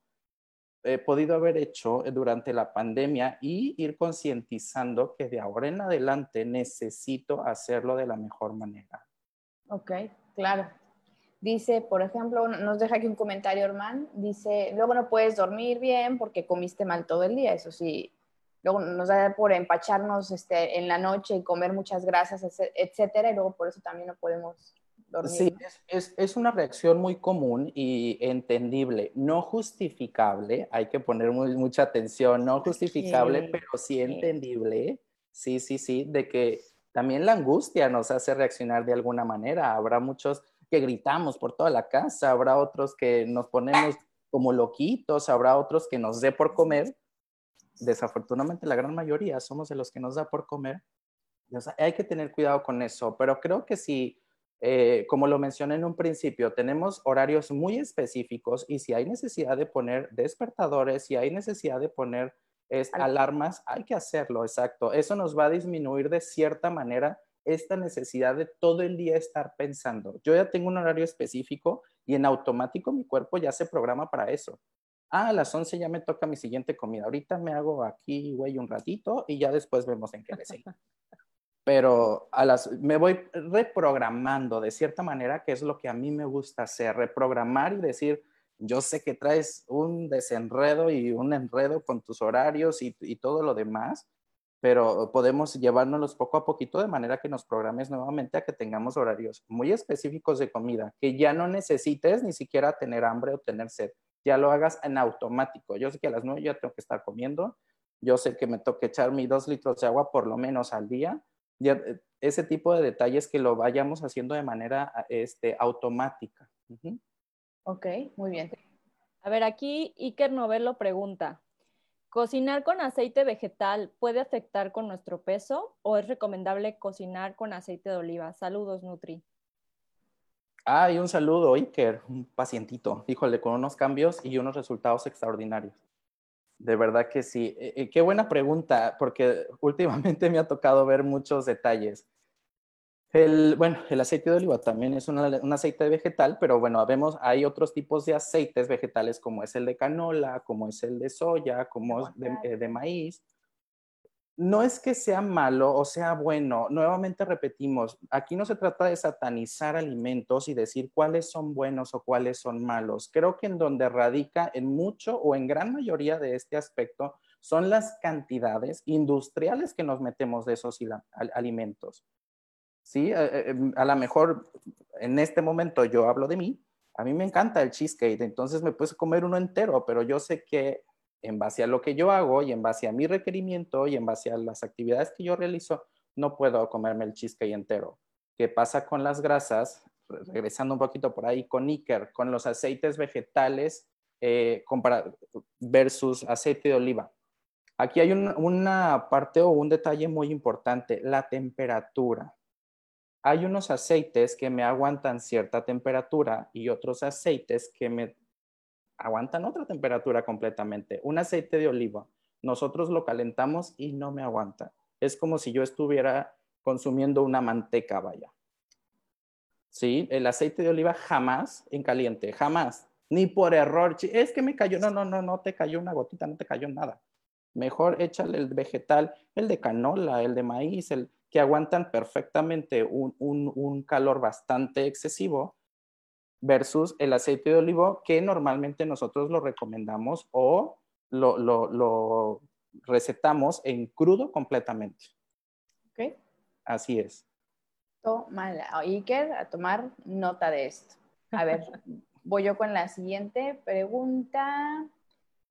eh, podido haber hecho durante la pandemia y ir concientizando que de ahora en adelante necesito hacerlo de la mejor manera. Ok, Claro. Dice, por ejemplo, nos deja aquí un comentario, Herman. Dice, luego no puedes dormir bien porque comiste mal todo el día. Eso sí, luego nos da por empacharnos este, en la noche y comer muchas grasas, etcétera, y luego por eso también no podemos dormir. Sí, es, es, una reacción muy común y entendible, no justificable, hay que poner mucha atención, no justificable, pero sí entendible. Sí, sí, sí, de que también la angustia nos hace reaccionar de alguna manera. Habrá muchos que gritamos por toda la casa, habrá otros que nos ponemos como loquitos, habrá otros que nos dé por comer. Desafortunadamente la gran mayoría somos de los que nos da por comer. hay que tener cuidado con eso, pero creo que si, eh, como lo mencioné en un principio, tenemos horarios muy específicos y si hay necesidad de poner despertadores, si hay necesidad de poner es alarmas, hay que hacerlo, exacto. Eso nos va a disminuir de cierta manera esta necesidad de todo el día estar pensando. Yo ya tengo un horario específico y en automático mi cuerpo ya se programa para eso. Ah, a las 11 ya me toca mi siguiente comida. Ahorita me hago aquí, güey, un ratito y ya después vemos en qué le sigo. Pero a las, me voy reprogramando de cierta manera, que es lo que a mí me gusta hacer, reprogramar y decir, yo sé que traes un desenredo y un enredo con tus horarios y, todo lo demás, pero podemos llevárnoslos poco a poquito de manera que nos programes nuevamente a que tengamos horarios muy específicos de comida, que ya no necesites ni siquiera tener hambre o tener sed, ya lo hagas en automático. Yo sé que a las nueve ya tengo que estar comiendo, yo sé que me toca echar mis dos litros de agua por lo menos al día, eh, ese tipo de detalles que lo vayamos haciendo de manera este, automática. Ok, muy bien. A ver, aquí Iker Novello pregunta, ¿cocinar con aceite vegetal puede afectar con nuestro peso o es recomendable cocinar con aceite de oliva? Saludos, Nutri. Ah, y un saludo, Iker, un pacientito, híjole, con unos cambios y unos resultados extraordinarios. De verdad que sí. Eh, eh, qué buena pregunta, porque últimamente me ha tocado ver muchos detalles. El, bueno, el aceite de oliva también es un aceite vegetal, pero bueno, vemos, hay otros tipos de aceites vegetales como es el de canola, como es el de soya, como es de, eh, de maíz. No es que sea malo o sea bueno, nuevamente repetimos, aquí no se trata de satanizar alimentos y decir cuáles son buenos o cuáles son malos. Creo que en donde radica en mucho o en gran mayoría de este aspecto son las cantidades industriales que nos metemos de esos alimentos. ¿sí? Eh, eh, em, a lo mejor en este momento yo hablo de mí, a mí me encanta el cheesecake, entonces me puedes comer uno entero, pero yo sé que en base a lo que yo hago y en base a mi requerimiento y en base a las actividades que yo realizo, no puedo comerme el cheesecake entero. ¿Qué pasa con las grasas? Regresando un poquito por ahí con Iker, con los aceites vegetales eh, versus aceite de oliva. Aquí hay una parte o un detalle muy importante, la temperatura hay unos aceites que me aguantan cierta temperatura y otros aceites que me aguantan otra temperatura completamente. Un aceite de oliva, nosotros lo calentamos y no me aguanta. Es como si yo estuviera consumiendo una manteca, vaya. Sí, el aceite de oliva jamás en caliente, jamás, ni por error. Es que me cayó, no, no, no, no te cayó una gotita, no te cayó nada. Mejor échale el vegetal, el de canola, el de maíz, el, que aguantan perfectamente un, calor bastante excesivo versus el aceite de olivo que normalmente nosotros lo recomendamos o lo, lo recetamos en crudo completamente. Ok. Así es. Toma, Iker, a tomar nota de esto. A ver, voy yo con la siguiente pregunta.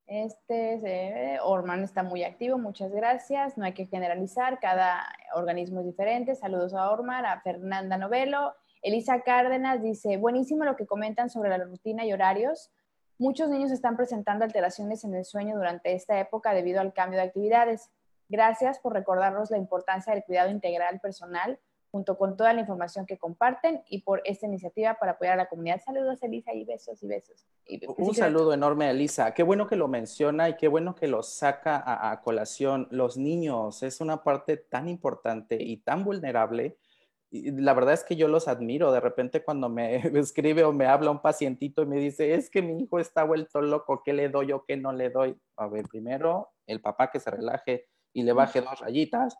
Este, Orman está muy activo, muchas gracias. No hay que generalizar, cada organismo es diferente. Saludos a Orman, a Fernanda Novelo. Elisa Cárdenas dice, buenísimo lo que comentan sobre la rutina y horarios. Muchos niños están presentando alteraciones en el sueño durante esta época debido al cambio de actividades. Gracias por recordarnos la importancia del cuidado integral personal junto con toda la información que comparten y por esta iniciativa para apoyar a la comunidad. Saludos, Elisa, y besos y besos. Un saludo enorme, Elisa. Qué bueno que lo menciona y qué bueno que lo saca a, colación. Los niños es una parte tan importante y tan vulnerable. Y la verdad es que yo los admiro. De repente cuando me escribe o me habla un pacientito y me dice, es que mi hijo está vuelto loco, ¿qué le doy o qué no le doy? A ver, primero, el papá que se relaje y le baje dos rayitas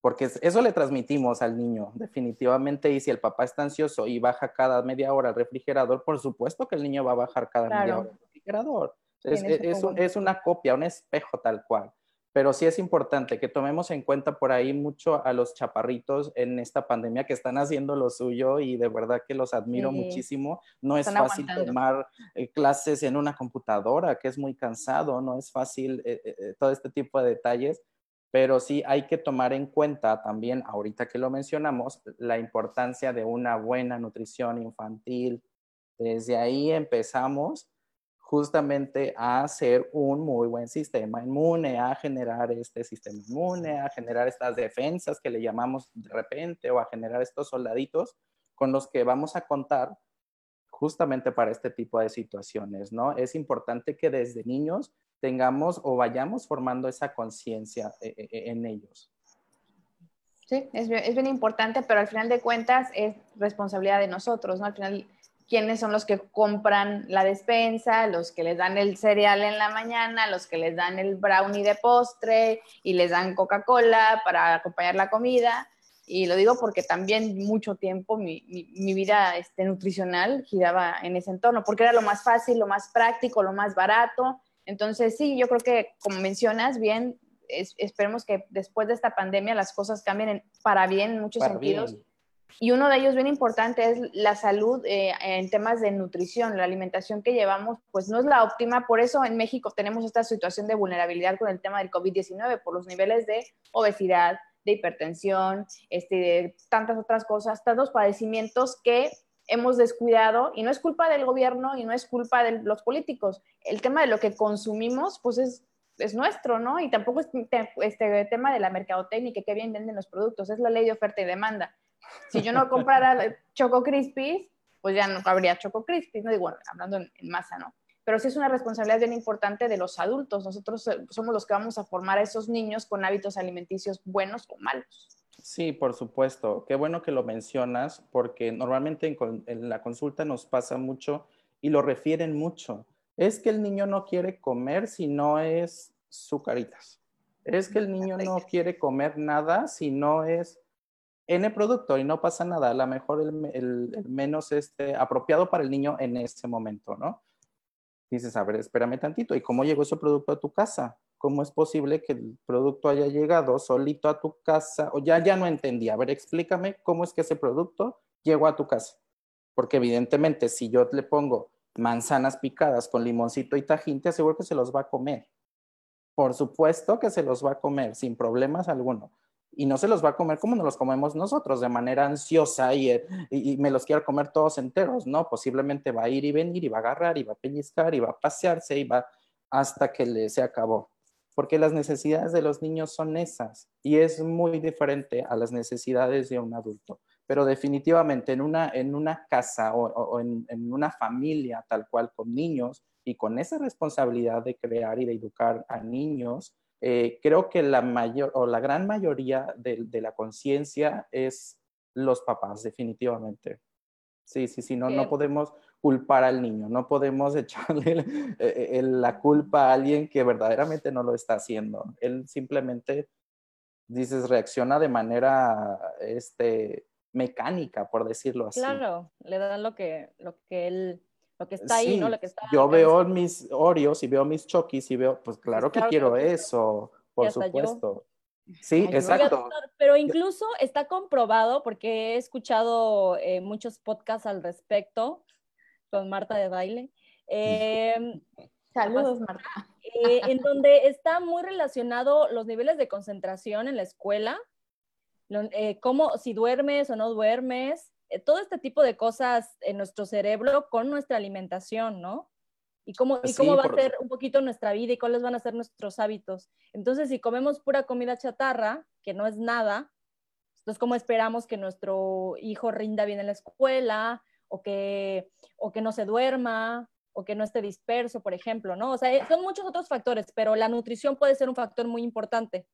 porque eso le transmitimos al niño, definitivamente. Y si el papá está ansioso y baja cada media hora al refrigerador, por supuesto que el niño va a bajar cada media hora al refrigerador. Es, es, una copia, un espejo tal cual. Pero sí es importante que tomemos en cuenta por ahí mucho a los chaparritos en esta pandemia que están haciendo lo suyo y de verdad que los admiro muchísimo. No es fácil tomar eh, clases en una computadora, que es muy cansado, no es fácil eh, eh, todo este tipo de detalles pero sí hay que tomar en cuenta también, ahorita que lo mencionamos, la importancia de una buena nutrición infantil. Desde ahí empezamos justamente a hacer un muy buen sistema inmune, a generar este sistema inmune, a generar estas defensas que le llamamos de repente o a generar estos soldaditos con los que vamos a contar justamente para este tipo de situaciones, ¿no? Es importante que desde niños tengamos o vayamos formando esa conciencia eh, eh, eh, en ellos. Sí, es bien, es bien, importante, pero al final de cuentas es responsabilidad de nosotros, ¿no? Al final, ¿quiénes son los que compran la despensa, los que les dan el cereal en la mañana, los que les dan el brownie de postre y les dan Coca-Cola para acompañar la comida? Y lo digo porque también mucho tiempo mi, mi, vida este, nutricional giraba en ese entorno, porque era lo más fácil, lo más práctico, lo más barato, entonces, sí, yo creo que, como mencionas bien, esperemos que después de esta pandemia las cosas cambien para bien en muchos sentidos. Y uno de ellos bien importante es la salud eh, en temas de nutrición. La alimentación que llevamos pues no es la óptima. Por eso en México tenemos esta situación de vulnerabilidad con el tema del COVID-19 por los niveles de obesidad, de hipertensión, este, de tantas otras cosas, tantos padecimientos que hemos descuidado y no es culpa del gobierno y no es culpa de los políticos. El tema de lo que consumimos, pues es, es nuestro, ¿no? Y tampoco es este tema de la mercadotecnia, que bien venden los productos, es la ley de oferta y demanda. Si yo no comprara Choco Crispies, pues ya no habría Choco Crispies, ¿no? Digo, bueno, hablando en, en masa, ¿no? Pero sí es una responsabilidad bien importante de los adultos. Nosotros eh, somos los que vamos a formar a esos niños con hábitos alimenticios buenos o malos. Sí, por supuesto. Qué bueno que lo mencionas porque normalmente en, la consulta nos pasa mucho y lo refieren mucho. Es que el niño no quiere comer si no es sucaritas. Es que el niño no quiere comer nada si no es N producto y no pasa nada. A lo mejor el, menos este, apropiado para el niño en ese momento, ¿no? Dices, a ver, espérame tantito. ¿Y cómo llegó ese producto a tu casa? ¿Cómo es posible que el producto haya llegado solito a tu casa? O ya, ya no entendí. A ver, explícame cómo es que ese producto llegó a tu casa. Porque evidentemente si yo le pongo manzanas picadas con limoncito y tajín, te aseguro que se los va a comer. Por supuesto que se los va a comer sin problemas alguno. Y no se los va a comer como nos los comemos nosotros, de manera ansiosa y, y, me los quiero comer todos enteros, ¿no? Posiblemente va a ir y venir y va a agarrar y va a pellizcar y va a pasearse y va hasta que le, se acabó porque las necesidades de los niños son esas y es muy diferente a las necesidades de un adulto. Pero definitivamente en una, en una casa o, en, una familia tal cual con niños y con esa responsabilidad de crear y de educar a niños, eh, creo que la mayor o la gran mayoría de, de la conciencia es los papás, definitivamente. Sí, sí, sí, no, no podemos culpar al niño, no podemos echarle eh, eh, la culpa a alguien que verdaderamente no lo está haciendo. Él simplemente, dices, reacciona de manera este, mecánica, por decirlo así. Claro, le dan lo que, lo que él, lo que está ahí, ¿no? Lo que está yo veo mis Oreos y veo mis Chokis y veo, pues claro que quiero eso, por supuesto. Sí, exacto. pero incluso está comprobado, porque he escuchado eh, muchos podcasts al respecto con Marta de Baile. Em, Saludos, Marta. Eh, en donde está muy relacionado los niveles de concentración en la escuela, eh, cómo, si duermes o no duermes, todo este tipo de cosas en nuestro cerebro con nuestra alimentación, ¿no? y cómo, y cómo va a ser un poquito nuestra vida y cuáles van a ser nuestros hábitos. Entonces, si comemos pura comida chatarra, que no es nada, entonces, ¿cómo esperamos que nuestro hijo rinda bien en la escuela o que, o que no se duerma o que no esté disperso, por ejemplo, ¿no? O sea, eh, son muchos otros factores, pero la nutrición puede ser un factor muy importante.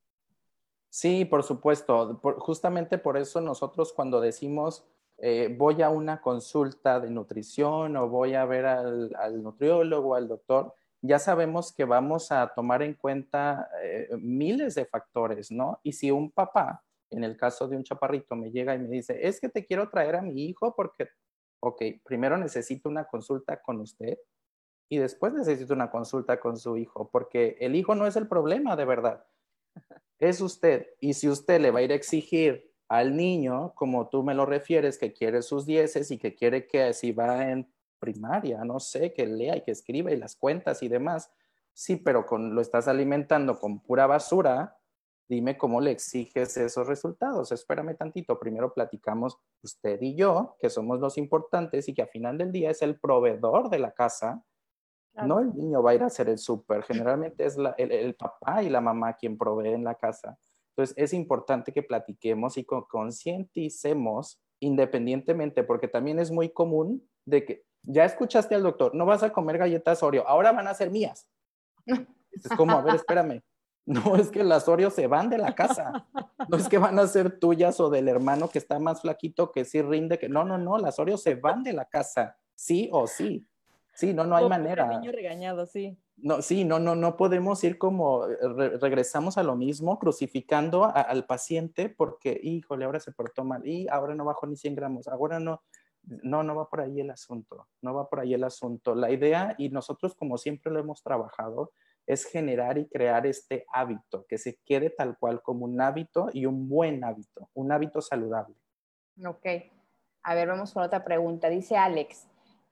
Sí, por supuesto. justamente por eso nosotros cuando decimos eh, voy a una consulta de nutrición o voy a ver al, nutriólogo, al doctor, ya sabemos que vamos a tomar en cuenta eh, miles de factores, ¿no? Y si un papá, en el caso de un chaparrito, me llega y me dice, es que te quiero traer a mi hijo porque, ok, primero necesito una consulta con usted y después necesito una consulta con su hijo, porque el hijo no es el problema de verdad, es usted. Y si usted le va a ir a exigir al niño, como tú me lo refieres, que quiere sus dieces y que quiere que si va en primaria, no sé, que lea y que escriba y las cuentas y demás. Sí, pero con, lo estás alimentando con pura basura, dime cómo le exiges esos resultados. Espérame tantito, primero platicamos usted y yo, que somos los importantes y que al final del día es el proveedor de la casa. No el niño va a ir a hacer el súper, generalmente es el papá y la mamá quien provee en la casa. Entonces, es importante que platiquemos y concienticemos independientemente, porque también es muy común de que ya escuchaste al doctor, no vas a comer galletas Oreo, ahora van a ser mías. Es como, a ver, espérame. No es que las Oreo se van de la casa. No es que van a ser tuyas o del hermano que está más flaquito que sí rinde. Que... No, no, no, las Oreo se van de la casa. Sí o sí. Sí, no, no hay manera. niño regañado, sí. No, sí, no, no, no podemos ir como, eh, regresamos a lo mismo, crucificando al paciente porque, híjole, ahora se portó mal y ahora no bajó ni 100 gramos, ahora no, no, no va por ahí el asunto, no va por ahí el asunto. La idea, y nosotros como siempre lo hemos trabajado, es generar y crear este hábito, que se quede tal cual como un hábito y un buen hábito, un hábito saludable. Ok. A ver, vamos con otra pregunta. Dice Alex,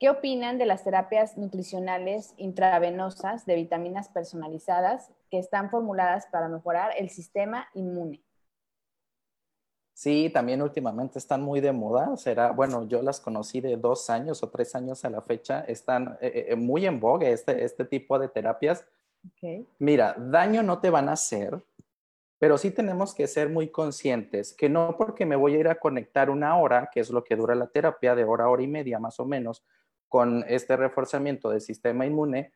¿Qué opinan de las terapias nutricionales intravenosas de vitaminas personalizadas que están formuladas para mejorar el sistema inmune? Sí, también últimamente están muy de moda. Será, bueno, yo las conocí de dos años o tres años a la fecha. Están eh, eh, muy en vogue este, este tipo de terapias. Mira, daño no te van a hacer, pero sí tenemos que ser muy conscientes que no porque me voy a ir a conectar una hora, que es lo que dura la terapia, de hora, hora y media más o menos, con este reforzamiento del sistema inmune,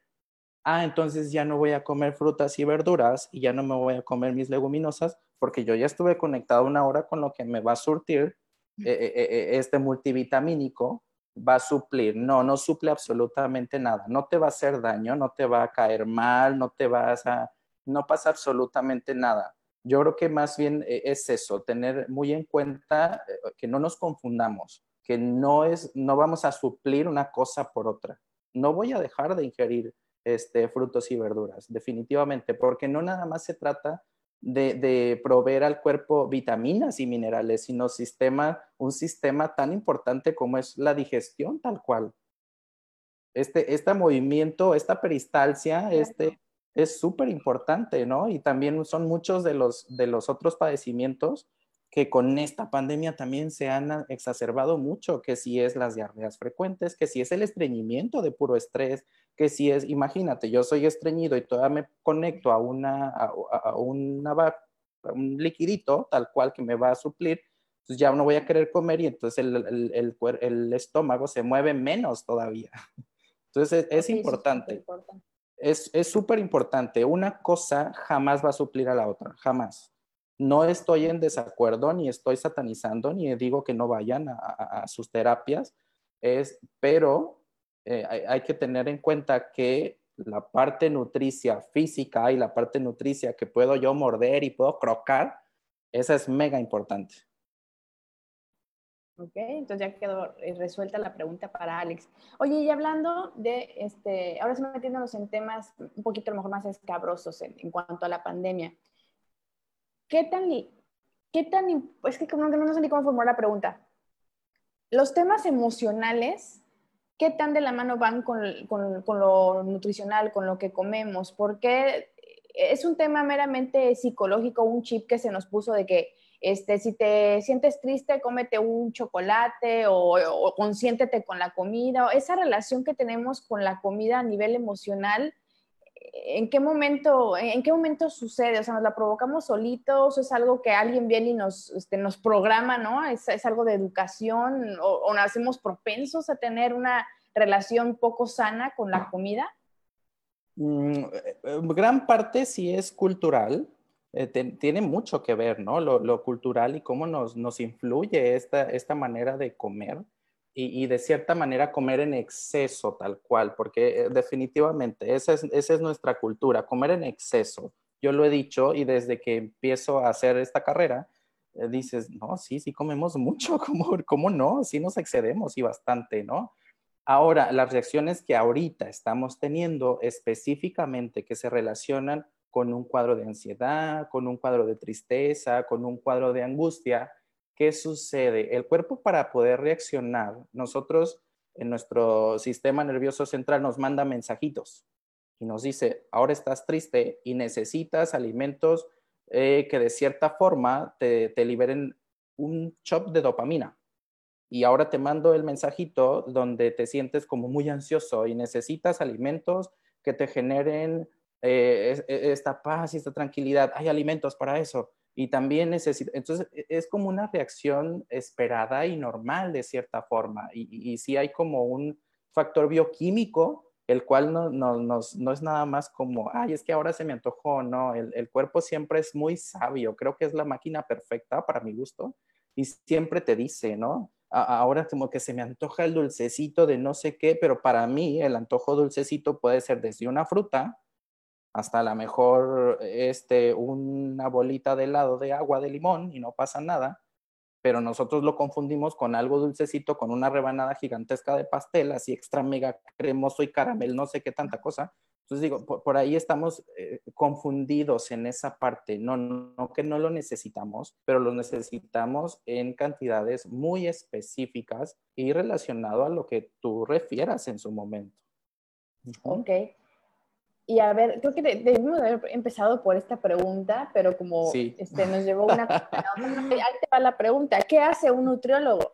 ah, entonces ya no voy a comer frutas y verduras y ya no me voy a comer mis leguminosas porque yo ya estuve conectado una hora con lo que me va a surtir eh, eh, eh, este multivitamínico, va a suplir. No, no suple absolutamente nada. No te va a hacer daño, no te va a caer mal, no te vas a, no pasa absolutamente nada. Yo creo que más bien es eso, tener muy en cuenta que no nos confundamos que no, es, no vamos a suplir una cosa por otra. No voy a dejar de ingerir este, frutos y verduras, definitivamente, porque no nada más se trata de, proveer al cuerpo vitaminas y minerales, sino sistema, un sistema tan importante como es la digestión tal cual. Este, este movimiento, esta peristalsia, este, es súper importante, ¿no? Y también son muchos de los, de los otros padecimientos que con esta pandemia también se han exacerbado mucho, que si es las diarreas frecuentes, que si es el estreñimiento de puro estrés, que si es, imagínate, yo soy estreñido y todavía me conecto a una, a, una, un liquidito tal cual que me va a suplir, pues ya no voy a querer comer y entonces el, el, el, estómago se mueve menos todavía. Entonces es, importante. Es súper importante. Una cosa jamás va a suplir a la otra, jamás no estoy en desacuerdo, ni estoy satanizando, ni digo que no vayan a, sus terapias, es, pero eh, hay, que tener en cuenta que la parte nutricia física y la parte nutricia que puedo yo morder y puedo crocar, esa es mega importante. Ok, entonces ya quedó eh, resuelta la pregunta para Alex. Oye, y hablando de, este, ahora sí metiéndonos en temas un poquito mejor más escabrosos en cuanto a la pandemia. ¿Qué tan, qué tan, es que no, no sé ni cómo formular la pregunta. Los temas emocionales, ¿qué tan de la mano van con, con, con lo nutricional, con lo que comemos? Porque es un tema meramente psicológico, un chip que se nos puso de que este, si te sientes triste, cómete un chocolate o, consiéntete con la comida. Esa relación que tenemos con la comida a nivel emocional, ¿en qué momento, en qué momento sucede? O sea, ¿nos la provocamos solitos? ¿O es algo que alguien viene y nos, este, nos programa, no? ¿Es, ¿Es, algo de educación? ¿O, ¿O nacemos propensos a tener una relación poco sana con la comida? Mm, eh, eh, gran parte sí es cultural, eh, tiene mucho que ver, ¿no? Lo, cultural y cómo nos, nos influye esta, esta manera de comer y, de cierta manera comer en exceso tal cual, porque eh, definitivamente esa es, esa es nuestra cultura, comer en exceso. Yo lo he dicho y desde que empiezo a hacer esta carrera, eh, dices, no, sí, sí comemos mucho, ¿cómo, ¿cómo no? Sí nos excedemos y bastante, ¿no? Ahora, las reacciones que ahorita estamos teniendo específicamente que se relacionan con un cuadro de ansiedad, con un cuadro de tristeza, con un cuadro de angustia, ¿qué sucede? El cuerpo para poder reaccionar, nosotros en nuestro sistema nervioso central nos manda mensajitos y nos dice, ahora estás triste y necesitas alimentos eh, que de cierta forma te, te liberen un chop de dopamina. Y ahora te mando el mensajito donde te sientes como muy ansioso y necesitas alimentos que te generen eh, e, esta paz y esta tranquilidad, hay alimentos para eso. Y también necesita, entonces e, es como una reacción esperada y normal de cierta forma. Y, y, sí hay como un factor bioquímico, el cual no, no, no, es nada más como, ay, es que ahora se me antojó, no, el, el cuerpo siempre es muy sabio, creo que es la máquina perfecta para mi gusto y siempre te dice, ¿no? ahora como que se me antoja el dulcecito de no sé qué, pero para mí el antojo dulcecito puede ser desde una fruta hasta a lo mejor este, una bolita de helado de agua de limón y no pasa nada, pero nosotros lo confundimos con algo dulcecito, con una rebanada gigantesca de pastel, así extra mega cremoso y caramel, no sé qué tanta cosa. Entonces digo, por, ahí estamos eh, confundidos en esa parte, no, no que no lo necesitamos, pero lo necesitamos en cantidades muy específicas y relacionado a lo que tú refieras en su momento. Ok. Y a ver, creo que debimos haber empezado por esta pregunta, pero como este, nos llevó una... ahí te va la pregunta. ¿Qué hace un nutriólogo?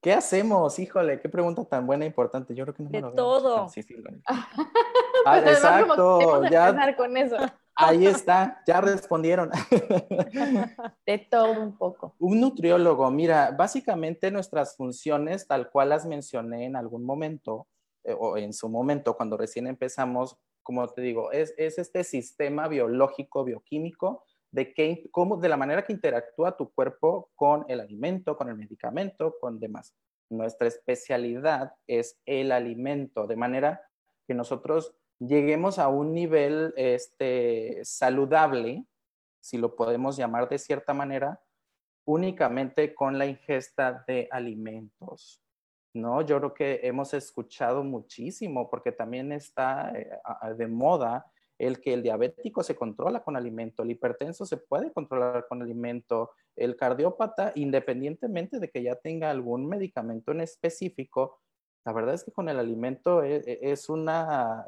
¿Qué hacemos? Híjole, qué pregunta tan buena e importante. Yo creo que no De todo. Sí, sí, ah, exacto. Ya, con eso. Ahí está, ya respondieron. De todo un poco. Un nutriólogo, mira, básicamente nuestras funciones, tal cual las mencioné en algún momento, eh, o en su momento, cuando recién empezamos, como te digo, es, es este sistema biológico, bioquímico, de, que, cómo, de la manera que interactúa tu cuerpo con el alimento, con el medicamento, con demás. Nuestra especialidad es el alimento, de manera que nosotros lleguemos a un nivel este, saludable, si lo podemos llamar de cierta manera, únicamente con la ingesta de alimentos. ¿No? Yo creo que hemos escuchado muchísimo porque también está eh, de moda el que el diabético se controla con alimento, el hipertenso se puede controlar con alimento, el cardiópata, independientemente de que ya tenga algún medicamento en específico, la verdad es que con el alimento e, e, es, una,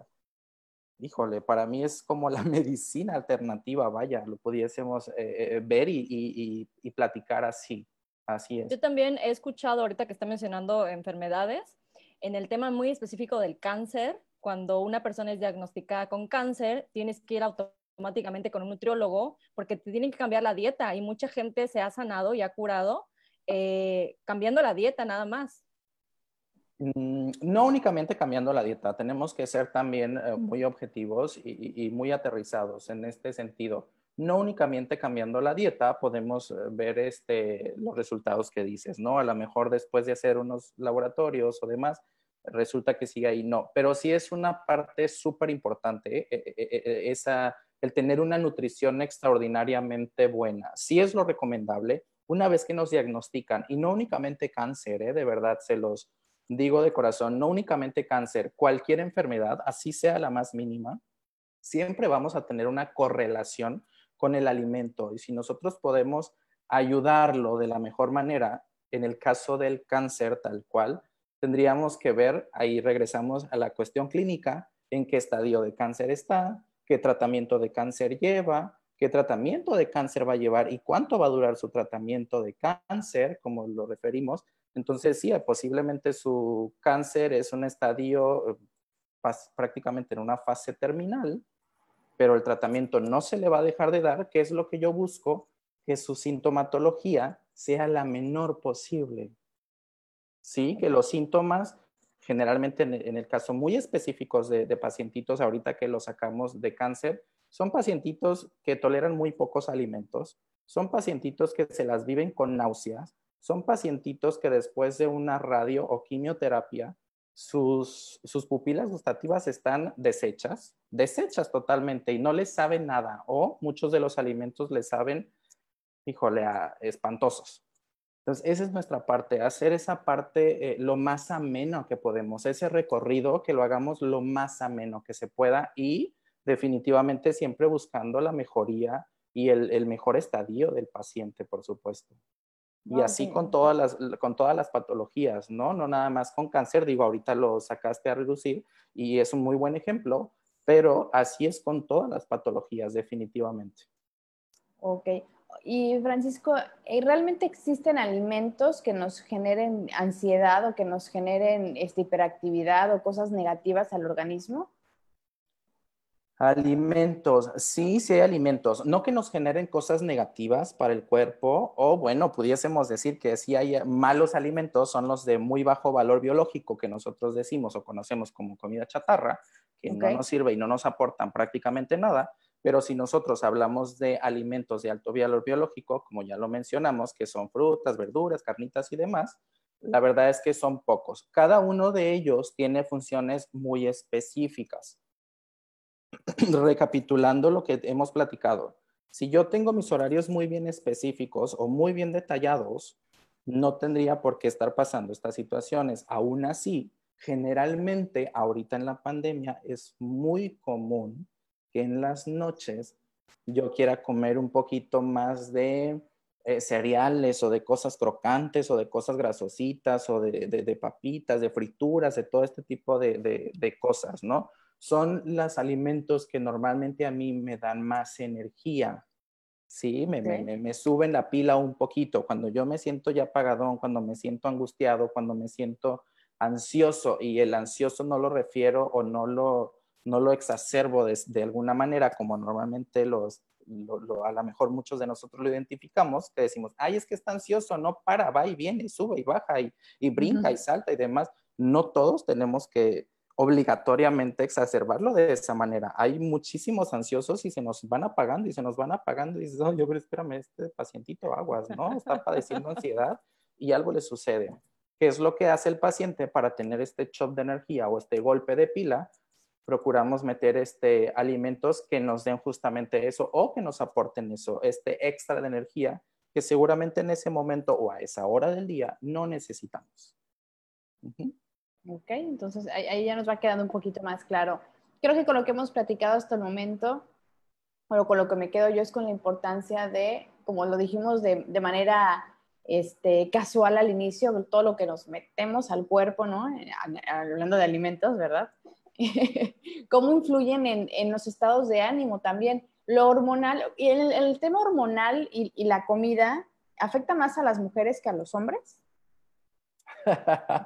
híjole, para mí es como la medicina alternativa, vaya, lo pudiésemos eh, eh, ver y platicar así. Así es. Yo también he escuchado ahorita que está mencionando enfermedades, en el tema muy específico del cáncer, cuando una persona es diagnosticada con cáncer, tienes que ir automáticamente con un nutriólogo porque te tienen que cambiar la dieta y mucha gente se ha sanado y ha curado eh, cambiando la dieta nada más. Mm, no únicamente cambiando la dieta, tenemos que ser también eh, muy objetivos y, muy aterrizados en este sentido no únicamente cambiando la dieta podemos eh, ver este, los resultados que dices, ¿no? A lo mejor después de hacer unos laboratorios o demás, resulta que sigue ahí, no, pero sí es una parte súper importante, eh, eh, esa, el tener una nutrición extraordinariamente buena. Sí es lo recomendable, una vez que nos diagnostican, y no únicamente cáncer, ¿eh? de verdad, se los digo de corazón, no únicamente cáncer, cualquier enfermedad, así sea la más mínima, siempre vamos a tener una correlación con el alimento. Y si nosotros podemos ayudarlo de la mejor manera, en el caso del cáncer tal cual, tendríamos que ver, ahí regresamos a la cuestión clínica, en qué estadio de cáncer está, qué tratamiento de cáncer lleva, qué tratamiento de cáncer va a llevar y cuánto va a durar su tratamiento de cáncer, como lo referimos. Entonces, sí, posiblemente su cáncer es un estadio eh, prácticamente en una fase terminal, pero el tratamiento no se le va a dejar de dar, que es lo que yo busco, que su sintomatología sea la menor posible. Sí, que los síntomas, generalmente en, el caso muy específicos de, de pacientitos, ahorita que los sacamos de cáncer, son pacientitos que toleran muy pocos alimentos, son pacientitos que se las viven con náuseas, son pacientitos que después de una radio o quimioterapia, sus, sus pupilas gustativas están deshechas, deshechas totalmente y no les saben nada o muchos de los alimentos les saben, híjole, espantosos. Entonces, esa es nuestra parte, hacer esa parte eh, lo más ameno que podemos, ese recorrido que lo hagamos lo más ameno que se pueda y definitivamente siempre buscando la mejoría y el, mejor estadio del paciente, por supuesto. Y así con todas, las, con todas las patologías, ¿no? No nada más con cáncer, digo, ahorita lo sacaste a reducir y es un muy buen ejemplo, pero así es con todas las patologías, definitivamente. Ok. Y Francisco, ¿eh, ¿realmente existen alimentos que nos generen ansiedad o que nos generen esta hiperactividad o cosas negativas al organismo? Alimentos, sí, sí hay alimentos, no que nos generen cosas negativas para el cuerpo, o bueno, pudiésemos decir que sí hay malos alimentos, son los de muy bajo valor biológico que nosotros decimos o conocemos como comida chatarra, que no nos sirve y no nos aportan prácticamente nada, pero si nosotros hablamos de alimentos de alto valor biológico, como ya lo mencionamos, que son frutas, verduras, carnitas y demás, la verdad es que son pocos. Cada uno de ellos tiene funciones muy específicas. recapitulando lo que hemos platicado, si yo tengo mis horarios muy bien específicos o muy bien detallados, no tendría por qué estar pasando estas situaciones. Aún así, generalmente ahorita en la pandemia es muy común que en las noches yo quiera comer un poquito más de eh, cereales o de cosas crocantes o de cosas grasositas o de, papitas, de frituras, de todo este tipo de, de cosas, ¿no? Son los alimentos que normalmente a mí me dan más energía. Sí, me, me, suben la pila un poquito. Cuando yo me siento ya apagadón, cuando me siento angustiado, cuando me siento ansioso, y el ansioso no lo refiero o no lo, no lo exacerbo de, de alguna manera, como normalmente los, a lo mejor muchos de nosotros lo identificamos, que decimos, ay, es que está ansioso, no para, va y viene, sube y baja y, y brinca y salta y demás. No todos tenemos que, obligatoriamente exacerbarlo de esa manera. Hay muchísimos ansiosos y se nos van apagando y se nos van apagando y dices, oh, yo, pero espérame, este pacientito aguas, ¿no? Está padeciendo ansiedad y algo le sucede. ¿Qué es lo que hace el paciente para tener este shock de energía o este golpe de pila? Procuramos meter este, alimentos que nos den justamente eso o que nos aporten eso, este extra de energía que seguramente en ese momento o a esa hora del día no necesitamos. Ok, entonces ahí, ya nos va quedando un poquito más claro. Creo que con lo que hemos platicado hasta el momento, o con lo que me quedo yo es con la importancia de, como lo dijimos de, de manera este, casual al inicio, todo lo que nos metemos al cuerpo, ¿no? Eh, hablando de alimentos, ¿verdad? Cómo influyen en, en, los estados de ánimo también. Lo hormonal, y el, tema hormonal y la comida, ¿afecta más a las mujeres que a los hombres?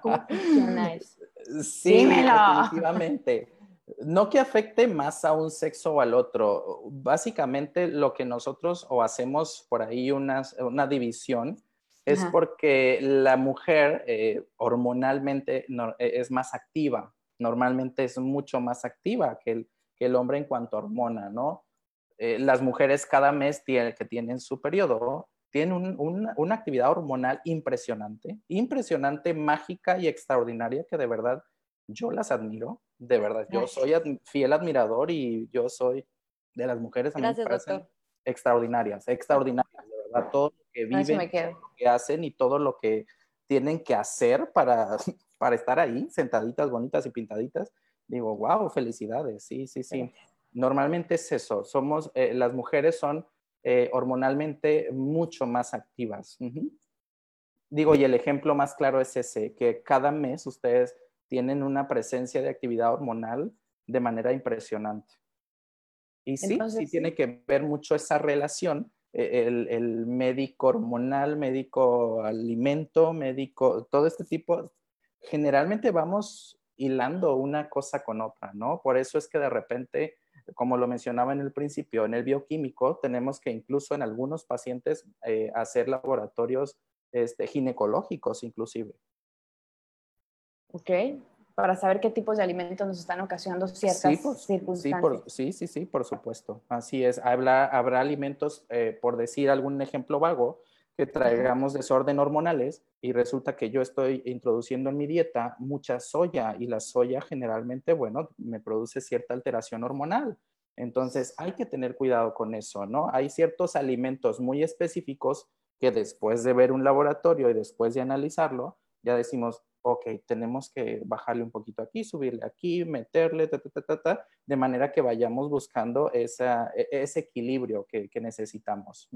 ¿Cómo funciona eso? Sí, definitivamente. No que afecte más a un sexo o al otro. Básicamente lo que nosotros o hacemos por ahí una, una división es porque la mujer eh, hormonalmente e, es más activa. Normalmente es mucho más activa que el, que el hombre en cuanto a hormona, ¿no? Eh, las mujeres cada mes que tienen su periodo tienen una actividad hormonal impresionante, impresionante, mágica y extraordinaria que de verdad yo las admiro, de verdad. Yo soy fiel admirador y yo soy de las mujeres a mí extraordinarias, extraordinarias, de verdad, todo lo que viven, todo lo que hacen y todo lo que tienen que hacer para, para estar ahí, sentaditas, bonitas y pintaditas. Digo, wow, felicidades, sí, sí, sí. Normalmente es eso, somos, eh, las mujeres son eh, hormonalmente mucho más activas. Digo, y el ejemplo más claro es ese, que cada mes ustedes tienen una presencia de actividad hormonal de manera impresionante. Y sí, sí tiene que ver mucho esa relación, e, el, médico hormonal, médico alimento, médico, todo este tipo, generalmente vamos hilando una cosa con otra, ¿no? Por eso es que de repente, como lo mencionaba en el principio, en el bioquímico tenemos que incluso en algunos pacientes eh, hacer laboratorios este, ginecológicos inclusive. Ok, para saber qué tipos de alimentos nos están ocasionando ciertas circunstancias. Sí, sí, sí, por supuesto. Así es. Habrá, habrá alimentos, eh, por decir algún ejemplo vago, que traigamos desorden hormonales y resulta que yo estoy introduciendo en mi dieta mucha soya y la soya generalmente, bueno, me produce cierta alteración hormonal. Entonces hay que tener cuidado con eso, ¿no? Hay ciertos alimentos muy específicos que después de ver un laboratorio y después de analizarlo, ya decimos, ok, tenemos que bajarle un poquito aquí, subirle aquí, meterle, ta, ta, ta, ta, de manera que vayamos buscando e, ese equilibrio que necesitamos.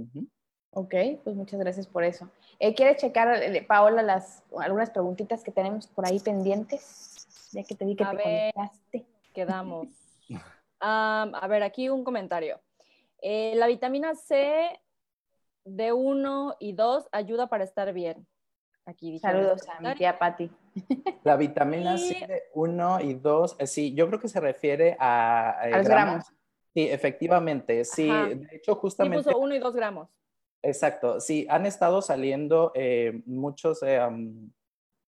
Ok, pues muchas gracias por eso. Eh, ¿Quieres checar, eh, Paola, las, algunas preguntitas que tenemos por ahí pendientes? Ya que te di que te conectaste. Quedamos. a ver, aquí un comentario. Eh, la vitamina C de 1 y 2 ayuda para estar bien. Aquí Saludos a mi tía Patti. La vitamina C de 1 y 2, eh, sí, yo creo que se refiere a, eh, los gramos. Sí, efectivamente, sí. De hecho, justamente. Sí, 1 y 2 gramos. Exacto, sí, han estado saliendo eh, muchos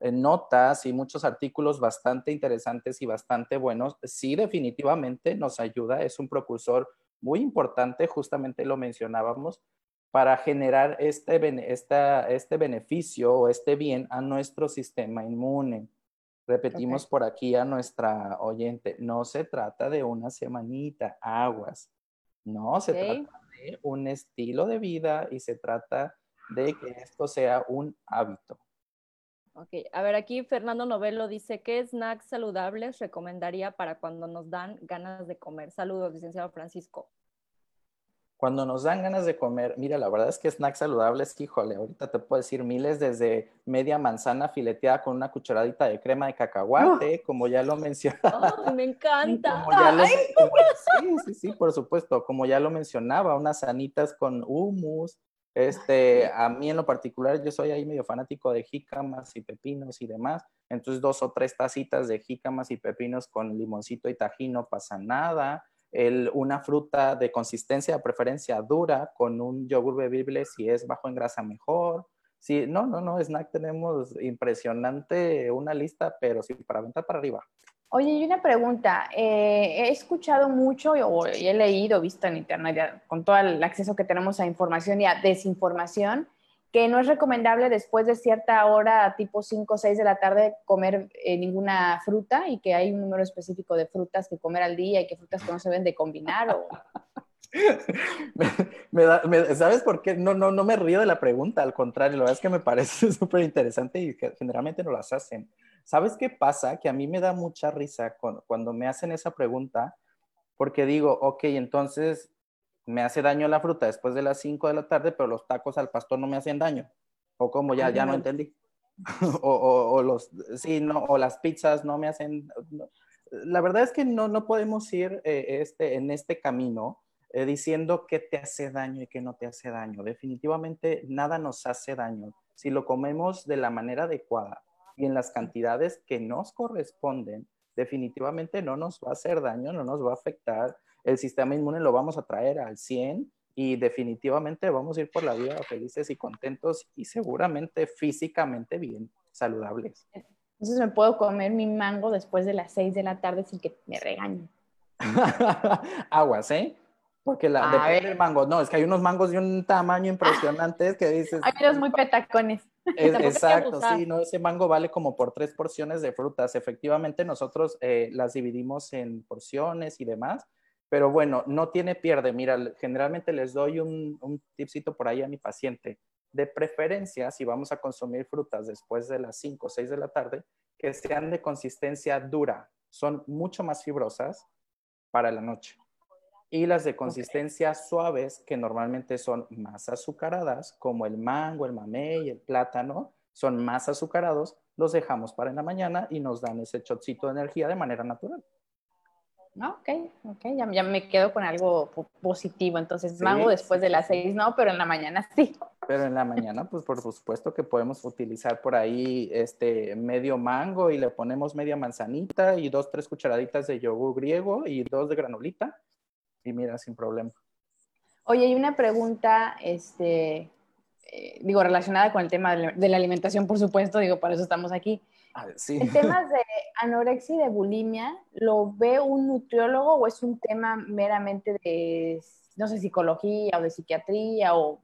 notas y muchos artículos bastante interesantes y bastante buenos. Sí, definitivamente nos ayuda, es un propulsor muy importante, justamente lo mencionábamos, para generar este, este beneficio o este bien a nuestro sistema inmune. Repetimos por aquí a nuestra oyente, no se trata de una semanita, aguas. No, se trata un estilo de vida y se trata de que esto sea un hábito. Ok, a ver, aquí Fernando Novelo dice, ¿qué snacks saludables recomendaría para cuando nos dan ganas de comer? Saludos, licenciado Francisco. Cuando nos dan ganas de comer, mira, la verdad es que snacks saludables, híjole, ahorita te puedo decir miles desde media manzana fileteada con una cucharadita de crema de cacahuate, como ya lo mencionaba. Oh, me encanta. sí, sí, sí, por supuesto, como ya lo mencionaba, unas sanitas con humus. Este, a mí en lo particular, yo soy ahí medio fanático de jícamas y pepinos y demás. Entonces, dos o tres tacitas de jícamas y pepinos con limoncito y tajín no pasa nada una fruta de consistencia de preferencia dura con un yogur bebible si es bajo en grasa mejor. Sí, no, no, no, snack tenemos impresionante una lista, pero sí, para aventar para arriba. Oye, y una pregunta. Eh, he escuchado mucho o he leído, visto en internet, con todo el acceso que tenemos a información y a desinformación, que no es recomendable después de cierta hora, tipo 5 o 6 de la tarde, comer eh, ninguna fruta y que hay un número específico de frutas que comer al día y que frutas que no se deben de combinar. O... ¿Sabes por qué? No, no, no me río de la pregunta, al contrario, la verdad es que me parece súper interesante y que generalmente no las hacen. ¿Sabes qué pasa? Que a mí me da mucha risa cuando me hacen esa pregunta, porque digo, ok, entonces me hace daño la fruta después de las 5 de la tarde, pero los tacos al pastor no me hacen daño. O como ya, ya no entendí. o, los, sí, no, o las pizzas no me hacen... La verdad es que no, no podemos ir eh, este, en este camino eh, diciendo qué te hace daño y qué no te hace daño. Definitivamente nada nos hace daño. Si lo comemos de la manera adecuada y en las cantidades que nos corresponden, definitivamente no nos va a hacer daño, no nos va a afectar el sistema inmune lo vamos a traer al 100 y definitivamente vamos a ir por la vida felices y contentos y seguramente físicamente bien saludables. Entonces me puedo comer mi mango después de las 6 de la tarde sin que me regañen. Aguas, ¿eh? Porque la depende del mango. No, es que hay unos mangos de un tamaño impresionante que dices. Hay unos muy petacones. exacto, sí, no, ese mango vale como por tres porciones de frutas. Efectivamente, nosotros eh, las dividimos en porciones y demás, Pero bueno, no tiene pierde. Mira, generalmente les doy un, un tipcito por ahí a mi paciente. De preferencia, si vamos a consumir frutas después de las 5 o 6 de la tarde, que sean de consistencia dura. Son mucho más fibrosas para la noche. Y las de consistencia suaves, que normalmente son más azucaradas, como el mango, el mamey, el plátano, son más azucarados, los dejamos para en la mañana y nos dan ese chocito de energía de manera natural. Ah, ok, ok, ya, me quedo con algo positivo. Entonces, mango después de las seis no, pero en la mañana sí. Pero en la mañana, pues por supuesto que podemos utilizar por ahí este medio mango y le ponemos media manzanita y dos, tres cucharaditas de yogur griego y dos de granulita. Y mira, sin problema. Oye, hay una pregunta, este, eh, digo, relacionada con el tema de la alimentación, por supuesto, digo, para eso estamos aquí. ¿El tema de anorexia y de bulimia lo ve un nutriólogo o es un tema meramente de, no sé, psicología o de psiquiatría o,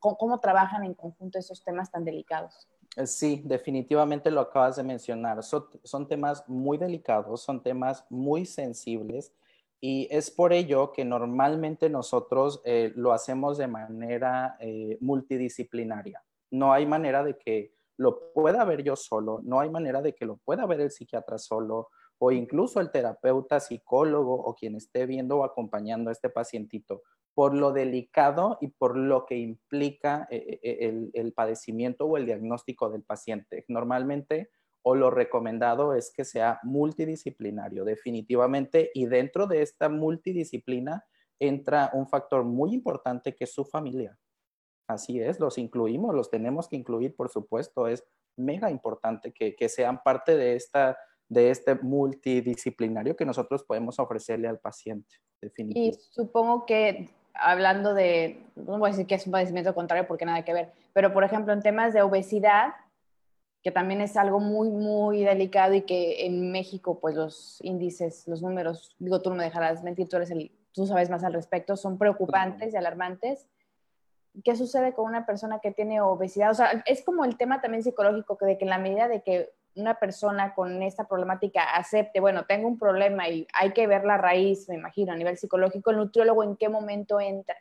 cómo trabajan en conjunto esos temas tan delicados? Eh, sí, definitivamente lo acabas de mencionar. Son, temas muy delicados, son temas muy sensibles y es por ello que normalmente nosotros eh, lo hacemos de manera eh, multidisciplinaria. No hay manera de que lo pueda ver yo solo, no hay manera de que lo pueda ver el psiquiatra solo o incluso el terapeuta, psicólogo o quien esté viendo o acompañando a este pacientito, por lo delicado y por lo que implica eh, eh, el, el padecimiento o el diagnóstico del paciente. Normalmente o lo recomendado es que sea multidisciplinario, definitivamente, y dentro de esta multidisciplina entra un factor muy importante que es su familia. Así es, los incluimos, los tenemos que incluir, por supuesto. Es mega importante que, sean parte de, esta, de este multidisciplinario que nosotros podemos ofrecerle al paciente. Definitivamente. Y supongo que hablando de, no voy a decir que es un padecimiento contrario porque nada que ver, pero por ejemplo en temas de obesidad, que también es algo muy, muy delicado y que en México, pues los índices, los números, digo, tú no me dejarás mentir, tú, eres el, tú sabes más al respecto, son preocupantes y alarmantes. ¿Qué sucede con una persona que tiene obesidad? O sea, es como el tema también psicológico, que de que en la medida de que una persona con esta problemática acepte, bueno, tengo un problema y hay que ver la raíz, me imagino, a nivel psicológico, el nutriólogo en qué momento entra.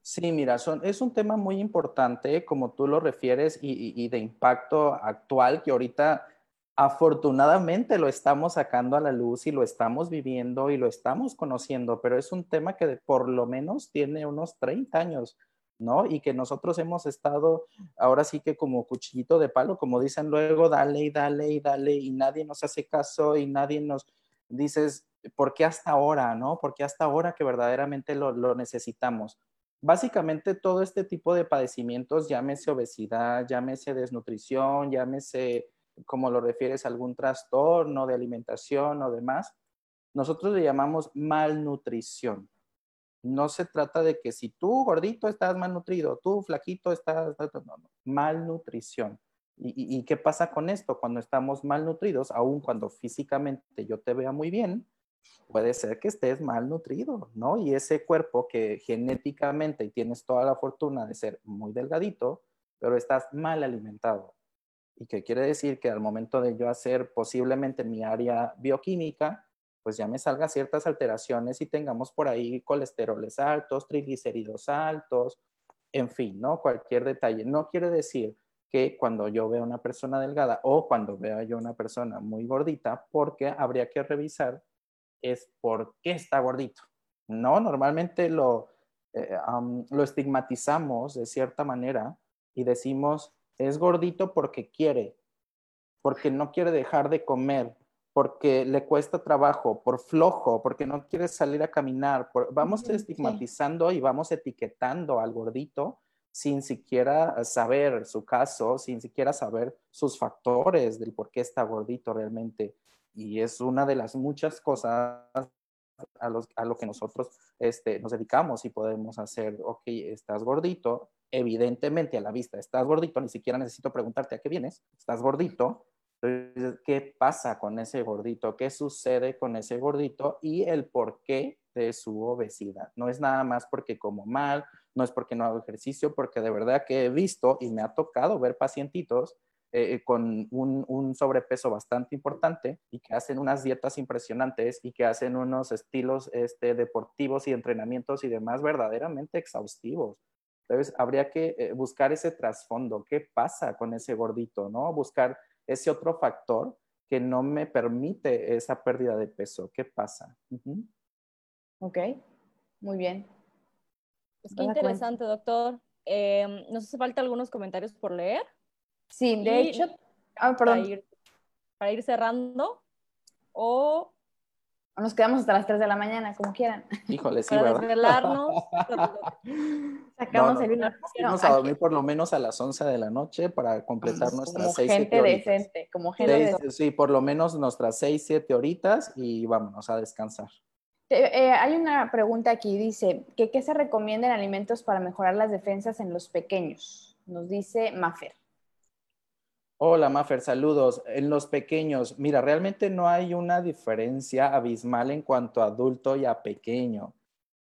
Sí, mira, es un tema muy importante, como tú lo refieres, y, y de impacto actual, que ahorita afortunadamente lo estamos sacando a la luz y lo estamos viviendo y lo estamos conociendo, pero es un tema que por lo menos tiene unos 30 años, ¿no? Y que nosotros hemos estado ahora sí que como cuchillito de palo, como dicen luego, dale y dale y dale y nadie nos hace caso y nadie nos dices, ¿por qué hasta ahora, no? ¿Por qué hasta ahora que verdaderamente lo, lo necesitamos? Básicamente todo este tipo de padecimientos, llámese obesidad, llámese desnutrición, llámese como lo refieres, algún trastorno de alimentación o demás, nosotros le llamamos malnutrición. No se trata de que si tú gordito estás malnutrido, tú flaquito estás, no, malnutrición. ¿Y, ¿Y, qué pasa con esto? Cuando estamos malnutridos, aun cuando físicamente yo te vea muy bien, puede ser que estés malnutrido, ¿no? Y ese cuerpo que genéticamente tienes toda la fortuna de ser muy delgadito, pero estás mal alimentado, y que quiere decir que al momento de yo hacer posiblemente mi área bioquímica, pues ya me salga ciertas alteraciones y tengamos por ahí colesteroles altos, triglicéridos altos, en fin, ¿no? Cualquier detalle. No quiere decir que cuando yo veo una persona delgada o cuando veo yo una persona muy gordita, porque habría que revisar es por qué está gordito. No, normalmente lo, eh, lo estigmatizamos de cierta manera y decimos, es gordito porque quiere, porque no quiere dejar de comer, porque le cuesta trabajo, por flojo, porque no quiere salir a caminar. vamos estigmatizando y vamos etiquetando al gordito sin siquiera saber su caso, sin siquiera saber sus factores del por qué está gordito realmente. Y es una de las muchas cosas a, lo que nosotros este, nos dedicamos y podemos hacer, ok, estás gordito, evidentemente a la vista estás gordito, ni siquiera necesito preguntarte a qué vienes, estás gordito, ¿qué pasa con ese gordito? ¿Qué sucede con ese gordito? Y el porqué de su obesidad. No es nada más porque como mal, no es porque no hago ejercicio, porque de verdad que he visto y me ha tocado ver pacientitos eh, eh, con un, sobrepeso bastante importante y que hacen unas dietas impresionantes y que hacen unos estilos este, deportivos y entrenamientos y demás verdaderamente exhaustivos. Entonces, habría que eh, buscar ese trasfondo. ¿Qué pasa con ese gordito? ¿no? Buscar ese otro factor que no me permite esa pérdida de peso. ¿Qué pasa? Ok, muy bien. Pues qué interesante, doctor. Eh, ¿Nos hace falta algunos comentarios por leer? Sí, de hecho, ah, para, ir, cerrando o... nos quedamos hasta las 3 de la mañana, como quieran. Híjole, sí, para desvelarnos. Sacamos el vino. Vamos a dormir por lo menos a las 11 de la noche para completar nuestras como 6, gente decente, como gente decente. Sí, por lo menos nuestras 6, 7 horitas y vámonos a descansar. Eh, hay una pregunta aquí, dice, que ¿qué se recomiendan alimentos para mejorar las defensas en los pequeños? Nos dice Mafer. Hola, Mafer, saludos. En los pequeños, mira, realmente no hay una diferencia abismal en cuanto a adulto y a pequeño.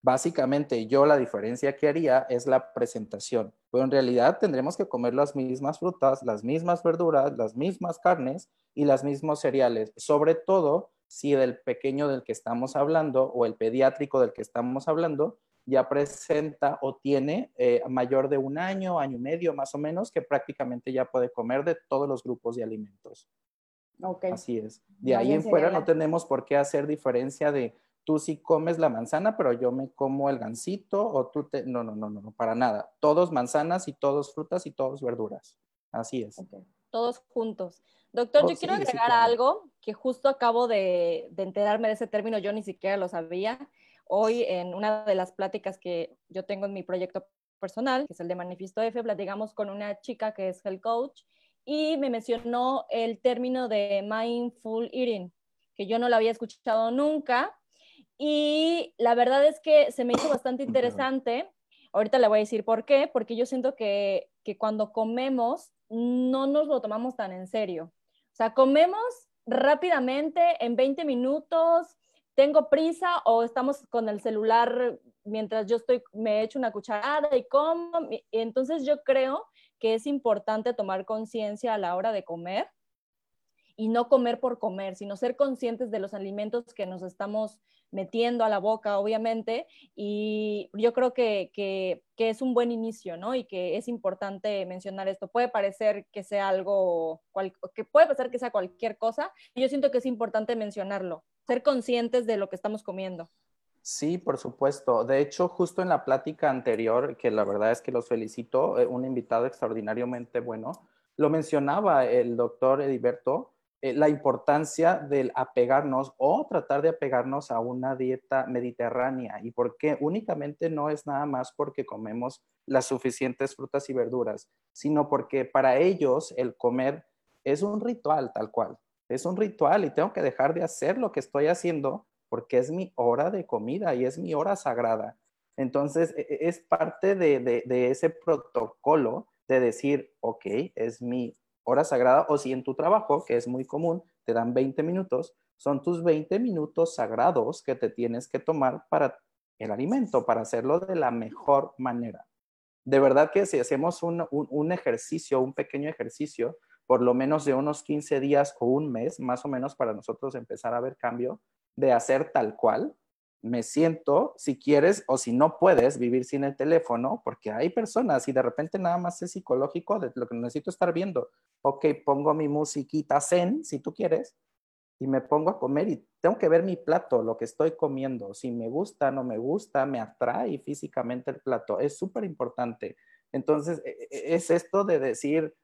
Básicamente, yo la diferencia que haría es la presentación, pero en realidad tendremos que comer las mismas frutas, las mismas verduras, las mismas carnes y los mismos cereales, sobre todo si del pequeño del que estamos hablando o el pediátrico del que estamos hablando ya presenta o tiene eh, mayor de un año, año y medio más o menos, que prácticamente ya puede comer de todos los grupos de alimentos. Okay. Así es. De ahí en fuera no tenemos por qué hacer diferencia de tú sí comes la manzana, pero yo me como el gansito o tú te... No, no, no, no, para nada. Todos manzanas y todos frutas y todos verduras. Así es. Todos juntos. Doctor, oh, yo quiero agregar algo que justo acabo de, de enterarme de ese término, yo ni siquiera lo sabía Hoy en una de las pláticas que yo tengo en mi proyecto personal, que es el de Manifiesto F, platicamos con una chica que es health coach y me mencionó el término de mindful eating, que yo no lo había escuchado nunca. Y la verdad es que se me hizo bastante interesante. Ahorita le voy a decir por qué, porque yo siento que, que cuando comemos no nos lo tomamos tan en serio. O sea, comemos rápidamente en 20 minutos, tengo prisa o estamos con el celular mientras yo estoy, me echo una cucharada y como. Entonces yo creo que es importante tomar conciencia a la hora de comer y no comer por comer, sino ser conscientes de los alimentos que nos estamos metiendo a la boca, obviamente, y yo creo que, que, es un buen inicio, ¿no? Y que es importante mencionar esto. Puede parecer que sea algo, que puede parecer que sea cualquier cosa, y yo siento que es importante mencionarlo, ser conscientes de lo que estamos comiendo. Sí, por supuesto. De hecho, justo en la plática anterior, que la verdad es que los felicito, eh, un invitado extraordinariamente bueno, lo mencionaba el doctor Ediberto, eh, la importancia del apegarnos o tratar de apegarnos a una dieta mediterránea. ¿Y por qué? Únicamente no es nada más porque comemos las suficientes frutas y verduras, sino porque para ellos el comer es un ritual tal cual es un ritual y tengo que dejar de hacer lo que estoy haciendo porque es mi hora de comida y es mi hora sagrada. Entonces, e, e, es parte de, ese protocolo de decir, ok, es mi hora sagrada, o si en tu trabajo, que es muy común, te dan 20 minutos, son tus 20 minutos sagrados que te tienes que tomar para el alimento, para hacerlo de la mejor manera. De verdad que si hacemos un ejercicio, un pequeño ejercicio, por lo menos de unos 15 días o un mes, más o menos para nosotros empezar a ver cambio, de hacer tal cual. Me siento, si quieres o si no puedes vivir sin el teléfono, porque hay personas y de repente nada más es psicológico de lo que necesito estar viendo. Ok, pongo mi musiquita zen, si tú quieres, y me pongo a comer y tengo que ver mi plato, lo que estoy comiendo. Si me gusta, no me gusta, me atrae físicamente el plato. Es súper importante. Entonces, e, e, es esto de decir,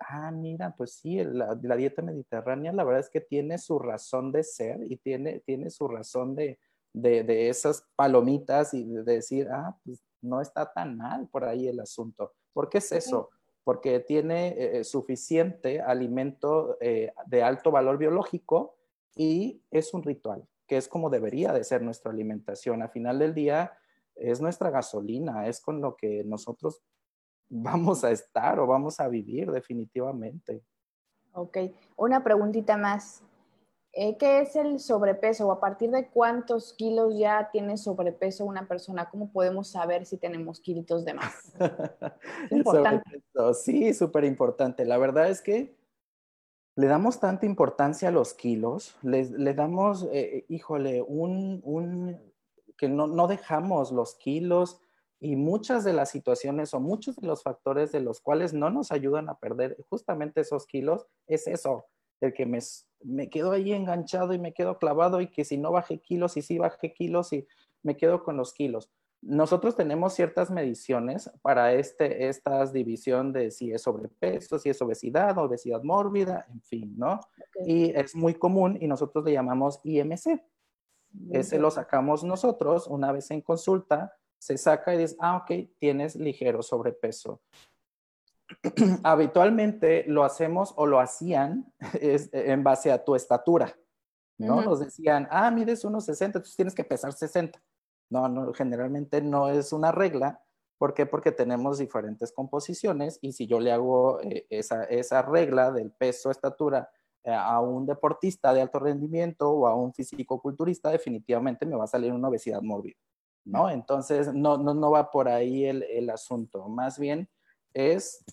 ah, mira, pues sí, la, dieta mediterránea la verdad es que tiene su razón de ser y tiene, tiene su razón de, de, esas palomitas y de decir, ah, pues no está tan mal por ahí el asunto. ¿Por qué es eso? Porque tiene eh, suficiente alimento eh, de alto valor biológico y es un ritual, que es como debería de ser nuestra alimentación. A final del día es nuestra gasolina, es con lo que nosotros vamos a estar o vamos a vivir definitivamente. Ok, una preguntita más. Eh, ¿Qué es el sobrepeso o a partir de cuántos kilos ya tiene sobrepeso una persona? ¿Cómo podemos saber si tenemos kilitos de más? importante. Sí, súper importante. La verdad es que le damos tanta importancia a los kilos, le, damos, eh, eh, híjole, un, un que no, no, dejamos los kilos y muchas de las situaciones o muchos de los factores de los cuales no nos ayudan a perder justamente esos kilos es eso, el que me, me quedo ahí enganchado y me quedo clavado y que si no bajé kilos y si bajé kilos y me quedo con los kilos. Nosotros tenemos ciertas mediciones para este, esta división de si es sobrepeso, si es obesidad, obesidad mórbida, en fin, ¿no? Y es muy común y nosotros le llamamos IMC. Ese lo sacamos nosotros una vez en consulta, se saca y dice, ah, ok, tienes ligero sobrepeso. Habitualmente lo hacemos o lo hacían en base a tu estatura, ¿no? Nos decían, ah, mides unos 60, entonces tienes que pesar 60. No, no, generalmente no es una regla. ¿Por qué? Porque tenemos diferentes composiciones y si yo le hago eh, esa, regla del peso, estatura eh, a un deportista de alto rendimiento o a un físico-culturista, definitivamente me va a salir una obesidad mórbida, ¿no? Entonces, no, no, no va por ahí el, el asunto. Más bien es,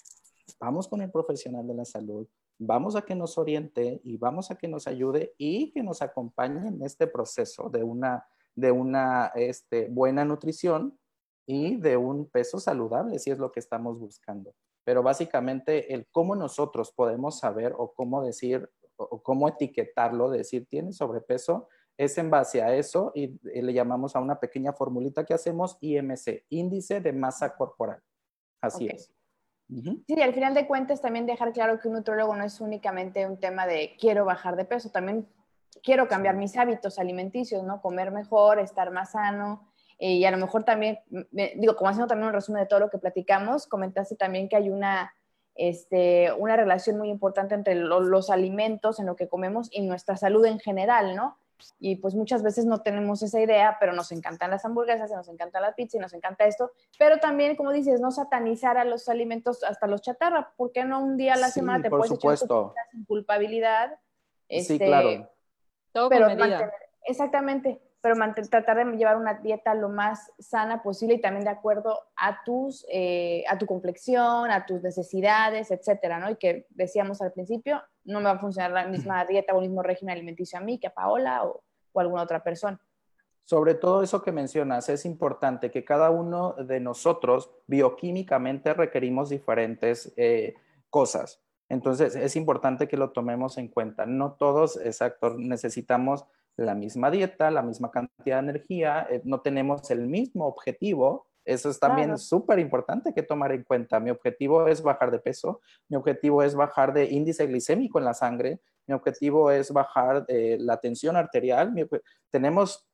vamos con el profesional de la salud, vamos a que nos oriente y vamos a que nos ayude y que nos acompañe en este proceso de una de una este, buena nutrición y de un peso saludable, si es lo que estamos buscando. Pero básicamente el cómo nosotros podemos saber o cómo decir o cómo etiquetarlo, decir tiene sobrepeso, es en base a eso y, le llamamos a una pequeña formulita que hacemos IMC, índice de masa corporal. Así es. Sí, al final de cuentas también dejar claro que un nutrólogo no es únicamente un tema de quiero bajar de peso, también quiero cambiar mis hábitos alimenticios, ¿no? Comer mejor, estar más sano. Eh, y a lo mejor también, digo, como haciendo también un resumen de todo lo que platicamos, comentaste también que hay una, este, una relación muy importante entre los alimentos en lo que comemos y nuestra salud en general, ¿no? Y pues muchas veces no tenemos esa idea, pero nos encantan las hamburguesas, nos encanta la pizza y nos encanta esto. Pero también, como dices, no satanizar a los alimentos, hasta los chatarra. ¿Por qué no un día a la semana te puedes supuesto. echar sin culpabilidad? Este, sí, claro pero exactamente, pero tratar de llevar una dieta lo más sana posible y también de acuerdo a, tus, eh, a tu complexión, a tus necesidades, etcétera, ¿no? Y que decíamos al principio, no me va a funcionar la misma dieta o el mismo régimen alimenticio a mí que a Paola o, o a alguna otra persona. Sobre todo eso que mencionas, es importante que cada uno de nosotros bioquímicamente requerimos diferentes eh, cosas. Entonces, es importante que lo tomemos en cuenta. No todos, exacto, necesitamos la misma dieta, la misma cantidad de energía, eh, no tenemos el mismo objetivo. Eso es también súper importante que tomar en cuenta. Mi objetivo es bajar de peso, mi objetivo es bajar de índice glicémico en la sangre, mi objetivo es bajar de la tensión arterial. tenemos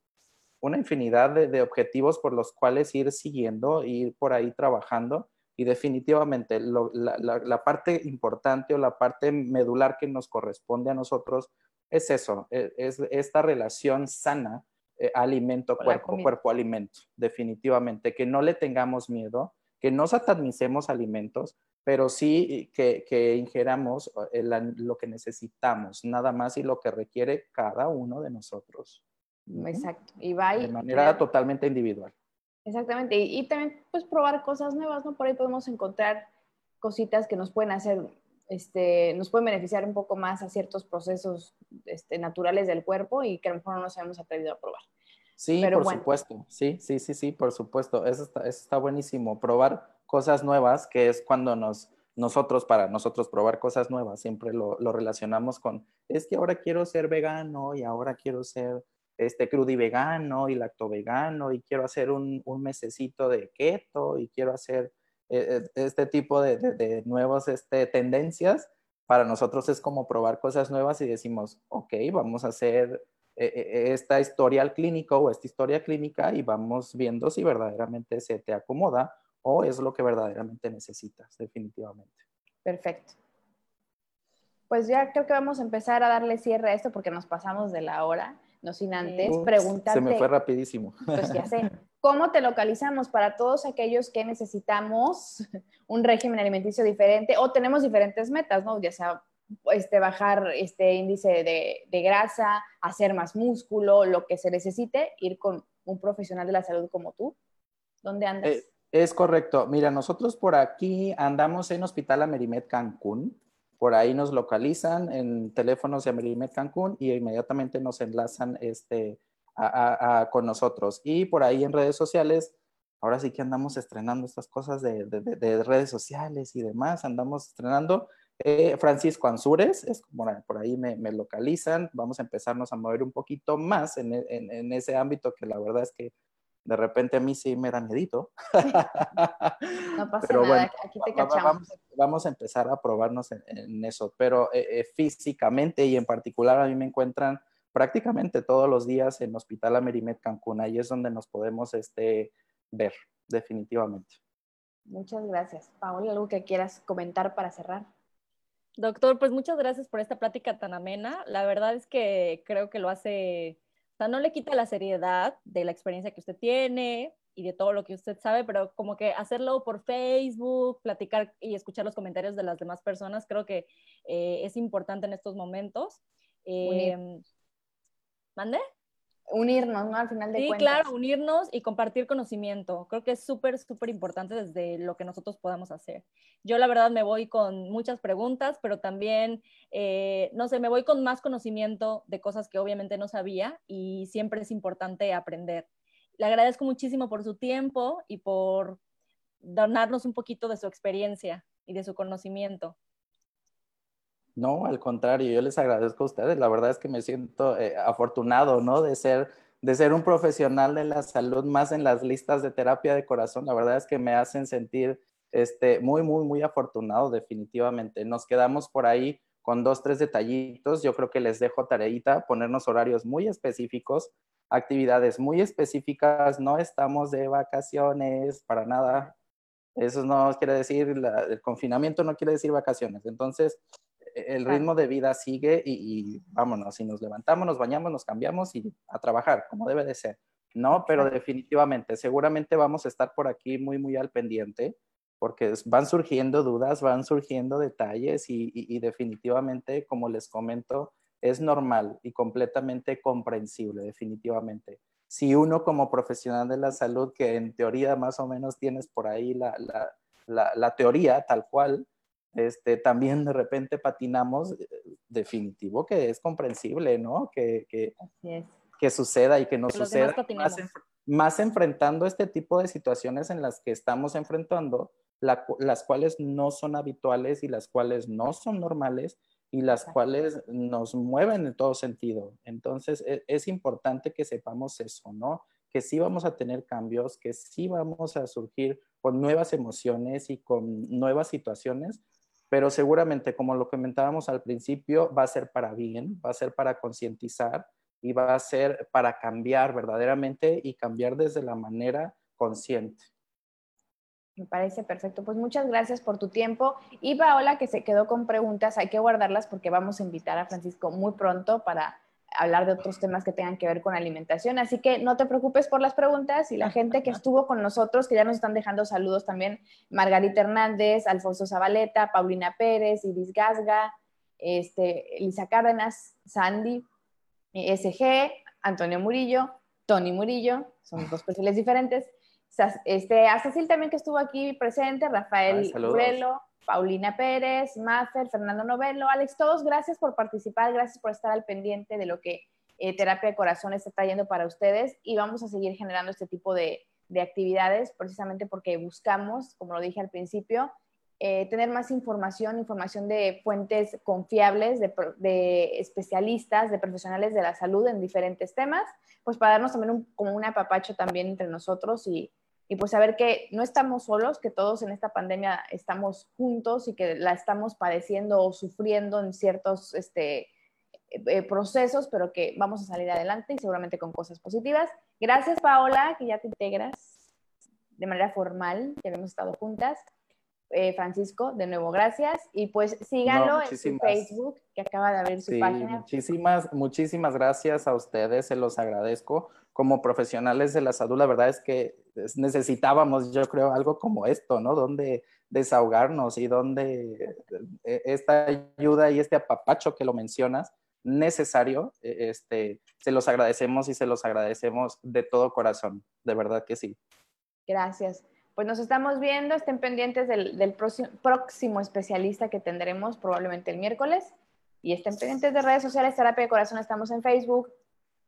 una infinidad de, de objetivos por los cuales ir siguiendo, ir por ahí trabajando y definitivamente la, parte importante o la parte medular que nos corresponde a nosotros es eso, e, es, esta relación sana eh, alimento-cuerpo, cuerpo-alimento, definitivamente, que no le tengamos miedo, que no satanicemos alimentos, pero sí que, que ingeramos eh, lo que necesitamos, nada más y lo que requiere cada uno de nosotros. Exacto. Y va de manera totalmente individual. Exactamente, y, también pues probar cosas nuevas, ¿no? Por ahí podemos encontrar cositas que nos pueden hacer, este, nos pueden beneficiar un poco más a ciertos procesos este, naturales del cuerpo y que a lo mejor no nos hemos atrevido a probar. Sí, por supuesto, sí, sí, sí, sí, por supuesto, eso está, eso está buenísimo, probar cosas nuevas, que es cuando nos, nosotros, para nosotros probar cosas nuevas, siempre lo, lo relacionamos con, es que ahora quiero ser vegano y ahora quiero ser este y vegano y lacto vegano y quiero hacer un, un mesecito de keto y quiero hacer eh, eh, este tipo de, de, nuevas este, tendencias, para nosotros es como probar cosas nuevas y decimos, ok, vamos a hacer eh, esta historia clínico o esta historia clínica y vamos viendo si verdaderamente se te acomoda o es lo que verdaderamente necesitas, definitivamente. Perfecto. Pues ya creo que vamos a empezar a darle cierre a esto porque nos pasamos de la hora no sin antes preguntarte. Se me fue rapidísimo. Pues ya sé. ¿Cómo te localizamos para todos aquellos que necesitamos un régimen alimenticio diferente o tenemos diferentes metas, ¿no? Ya sea este, bajar este índice de, grasa, hacer más músculo, lo que se necesite, ir con un profesional de la salud como tú. ¿Dónde andas? Eh, es correcto. Mira, nosotros por aquí andamos en Hospital Amerimed Cancún. Por ahí nos localizan en teléfonos de Merimed Cancún y inmediatamente nos enlazan este, con nosotros. Y por ahí en redes sociales, ahora sí que andamos estrenando estas cosas de, redes sociales y demás, andamos estrenando. Eh, Francisco Ansures, es por ahí me, localizan, vamos a empezarnos a mover un poquito más en, ese ámbito que la verdad es que de repente a mí sí me da medito. No pasa nada, aquí te cachamos. Vamos, a empezar a probarnos en, eso, pero eh, eh, físicamente y en particular a mí me encuentran prácticamente todos los días en Hospital Amerimed Cancún, ahí es donde nos podemos este, ver, definitivamente. Muchas gracias. Paola, ¿algo que quieras comentar para cerrar? Doctor, pues muchas gracias por esta plática tan amena. La verdad es que creo que lo hace sea, no le quita la seriedad de la experiencia que usted tiene y de todo lo que usted sabe, pero como que hacerlo por Facebook, platicar y escuchar los comentarios de las demás personas, creo que eh, es importante en estos momentos. Eh, ¿Mande? Unirnos, ¿no? Al final de sí, cuentas. Sí, claro, unirnos y compartir conocimiento. Creo que es súper, súper importante desde lo que nosotros podamos hacer. Yo la verdad me voy con muchas preguntas, pero también, eh, no sé, me voy con más conocimiento de cosas que obviamente no sabía y siempre es importante aprender. Le agradezco muchísimo por su tiempo y por donarnos un poquito de su experiencia y de su conocimiento. No, al contrario, yo les agradezco a ustedes. La verdad es que me siento eh, afortunado, ¿no? De ser, de ser un profesional de la salud más en las listas de terapia de corazón. La verdad es que me hacen sentir este, muy, muy, muy afortunado, definitivamente. Nos quedamos por ahí con dos, tres detallitos. Yo creo que les dejo tareita, ponernos horarios muy específicos, actividades muy específicas. No estamos de vacaciones para nada. Eso no quiere decir, el confinamiento no quiere decir vacaciones. Entonces, el ritmo de vida sigue y, vámonos, si nos levantamos, nos bañamos, nos cambiamos y a trabajar, como debe de ser. No, pero definitivamente, seguramente vamos a estar por aquí muy, muy al pendiente, porque van surgiendo dudas, van surgiendo detalles y, definitivamente, como les comento, es normal y completamente comprensible, definitivamente. Si uno como profesional de la salud, que en teoría más o menos tienes por ahí la, la teoría tal cual, este, también de repente patinamos, eh, definitivo que es comprensible, ¿no? Que, que, que suceda y que no suceda. Más, enfrentando este tipo de situaciones en las que estamos enfrentando, las cuales no son habituales y las cuales no son normales y las cuales nos mueven en todo sentido. Entonces, es, es importante que sepamos eso, ¿no? Que sí vamos a tener cambios, que sí vamos a surgir con nuevas emociones y con nuevas situaciones, pero seguramente, como lo comentábamos al principio, va a ser para bien, va a ser para concientizar y va a ser para cambiar verdaderamente y cambiar desde la manera consciente. Me parece perfecto. Pues muchas gracias por tu tiempo. Y Paola, que se quedó con preguntas, hay que guardarlas porque vamos a invitar a Francisco muy pronto para hablar de otros temas que tengan que ver con alimentación. Así que no te preocupes por las preguntas y la gente que estuvo con nosotros, que ya nos están dejando saludos también, Margarita Hernández, Alfonso Zabaleta, Paulina Pérez, Iris Gasga, este, Elisa Cárdenas, Sandy, SG, Antonio Murillo, Tony Murillo, son dos perfiles diferentes. Este, a Cecil también que estuvo aquí presente, Rafael Urelo, Paulina Pérez, Maffer, Fernando Novelo, Alex, todos gracias por participar, gracias por estar al pendiente de lo que eh, Terapia de Corazón está trayendo para ustedes y vamos a seguir generando este tipo de, actividades precisamente porque buscamos, como lo dije al principio, eh, tener más información, información de fuentes confiables, de, de, especialistas, de profesionales de la salud en diferentes temas, pues para darnos también como un apapacho también entre nosotros y, y pues saber que no estamos solos, que todos en esta pandemia estamos juntos y que la estamos padeciendo o sufriendo en ciertos este, eh, procesos, pero que vamos a salir adelante y seguramente con cosas positivas. Gracias Paola, que ya te integras de manera formal, ya hemos estado juntas. Eh, Francisco, de nuevo, gracias. Y pues síganlo en su Facebook, que acaba de abrir su página. Muchísimas, muchísimas gracias a ustedes, se los agradezco. Como profesionales de la salud, la verdad es que necesitábamos, yo creo, algo como esto, ¿no? Donde desahogarnos y donde eh, esta ayuda y este apapacho que lo mencionas, necesario, e, este, se los agradecemos y se los agradecemos de todo corazón, de verdad que sí. Gracias. pues nos estamos viendo, estén pendientes del, próximo, próximo especialista que tendremos probablemente el miércoles y estén pendientes de redes sociales, Terapia de Corazón, estamos en Facebook,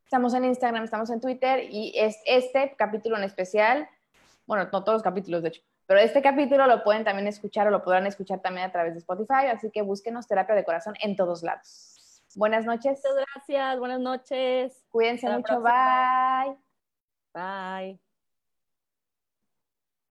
estamos en Instagram, estamos en Twitter y es este capítulo en especial, bueno, no todos los capítulos de hecho, pero este capítulo lo pueden también escuchar o lo podrán escuchar también a través de Spotify, así que búsquenos Terapia de Corazón en todos lados. Buenas noches. Muchas gracias, buenas noches. Cuídense mucho, bye. Bye.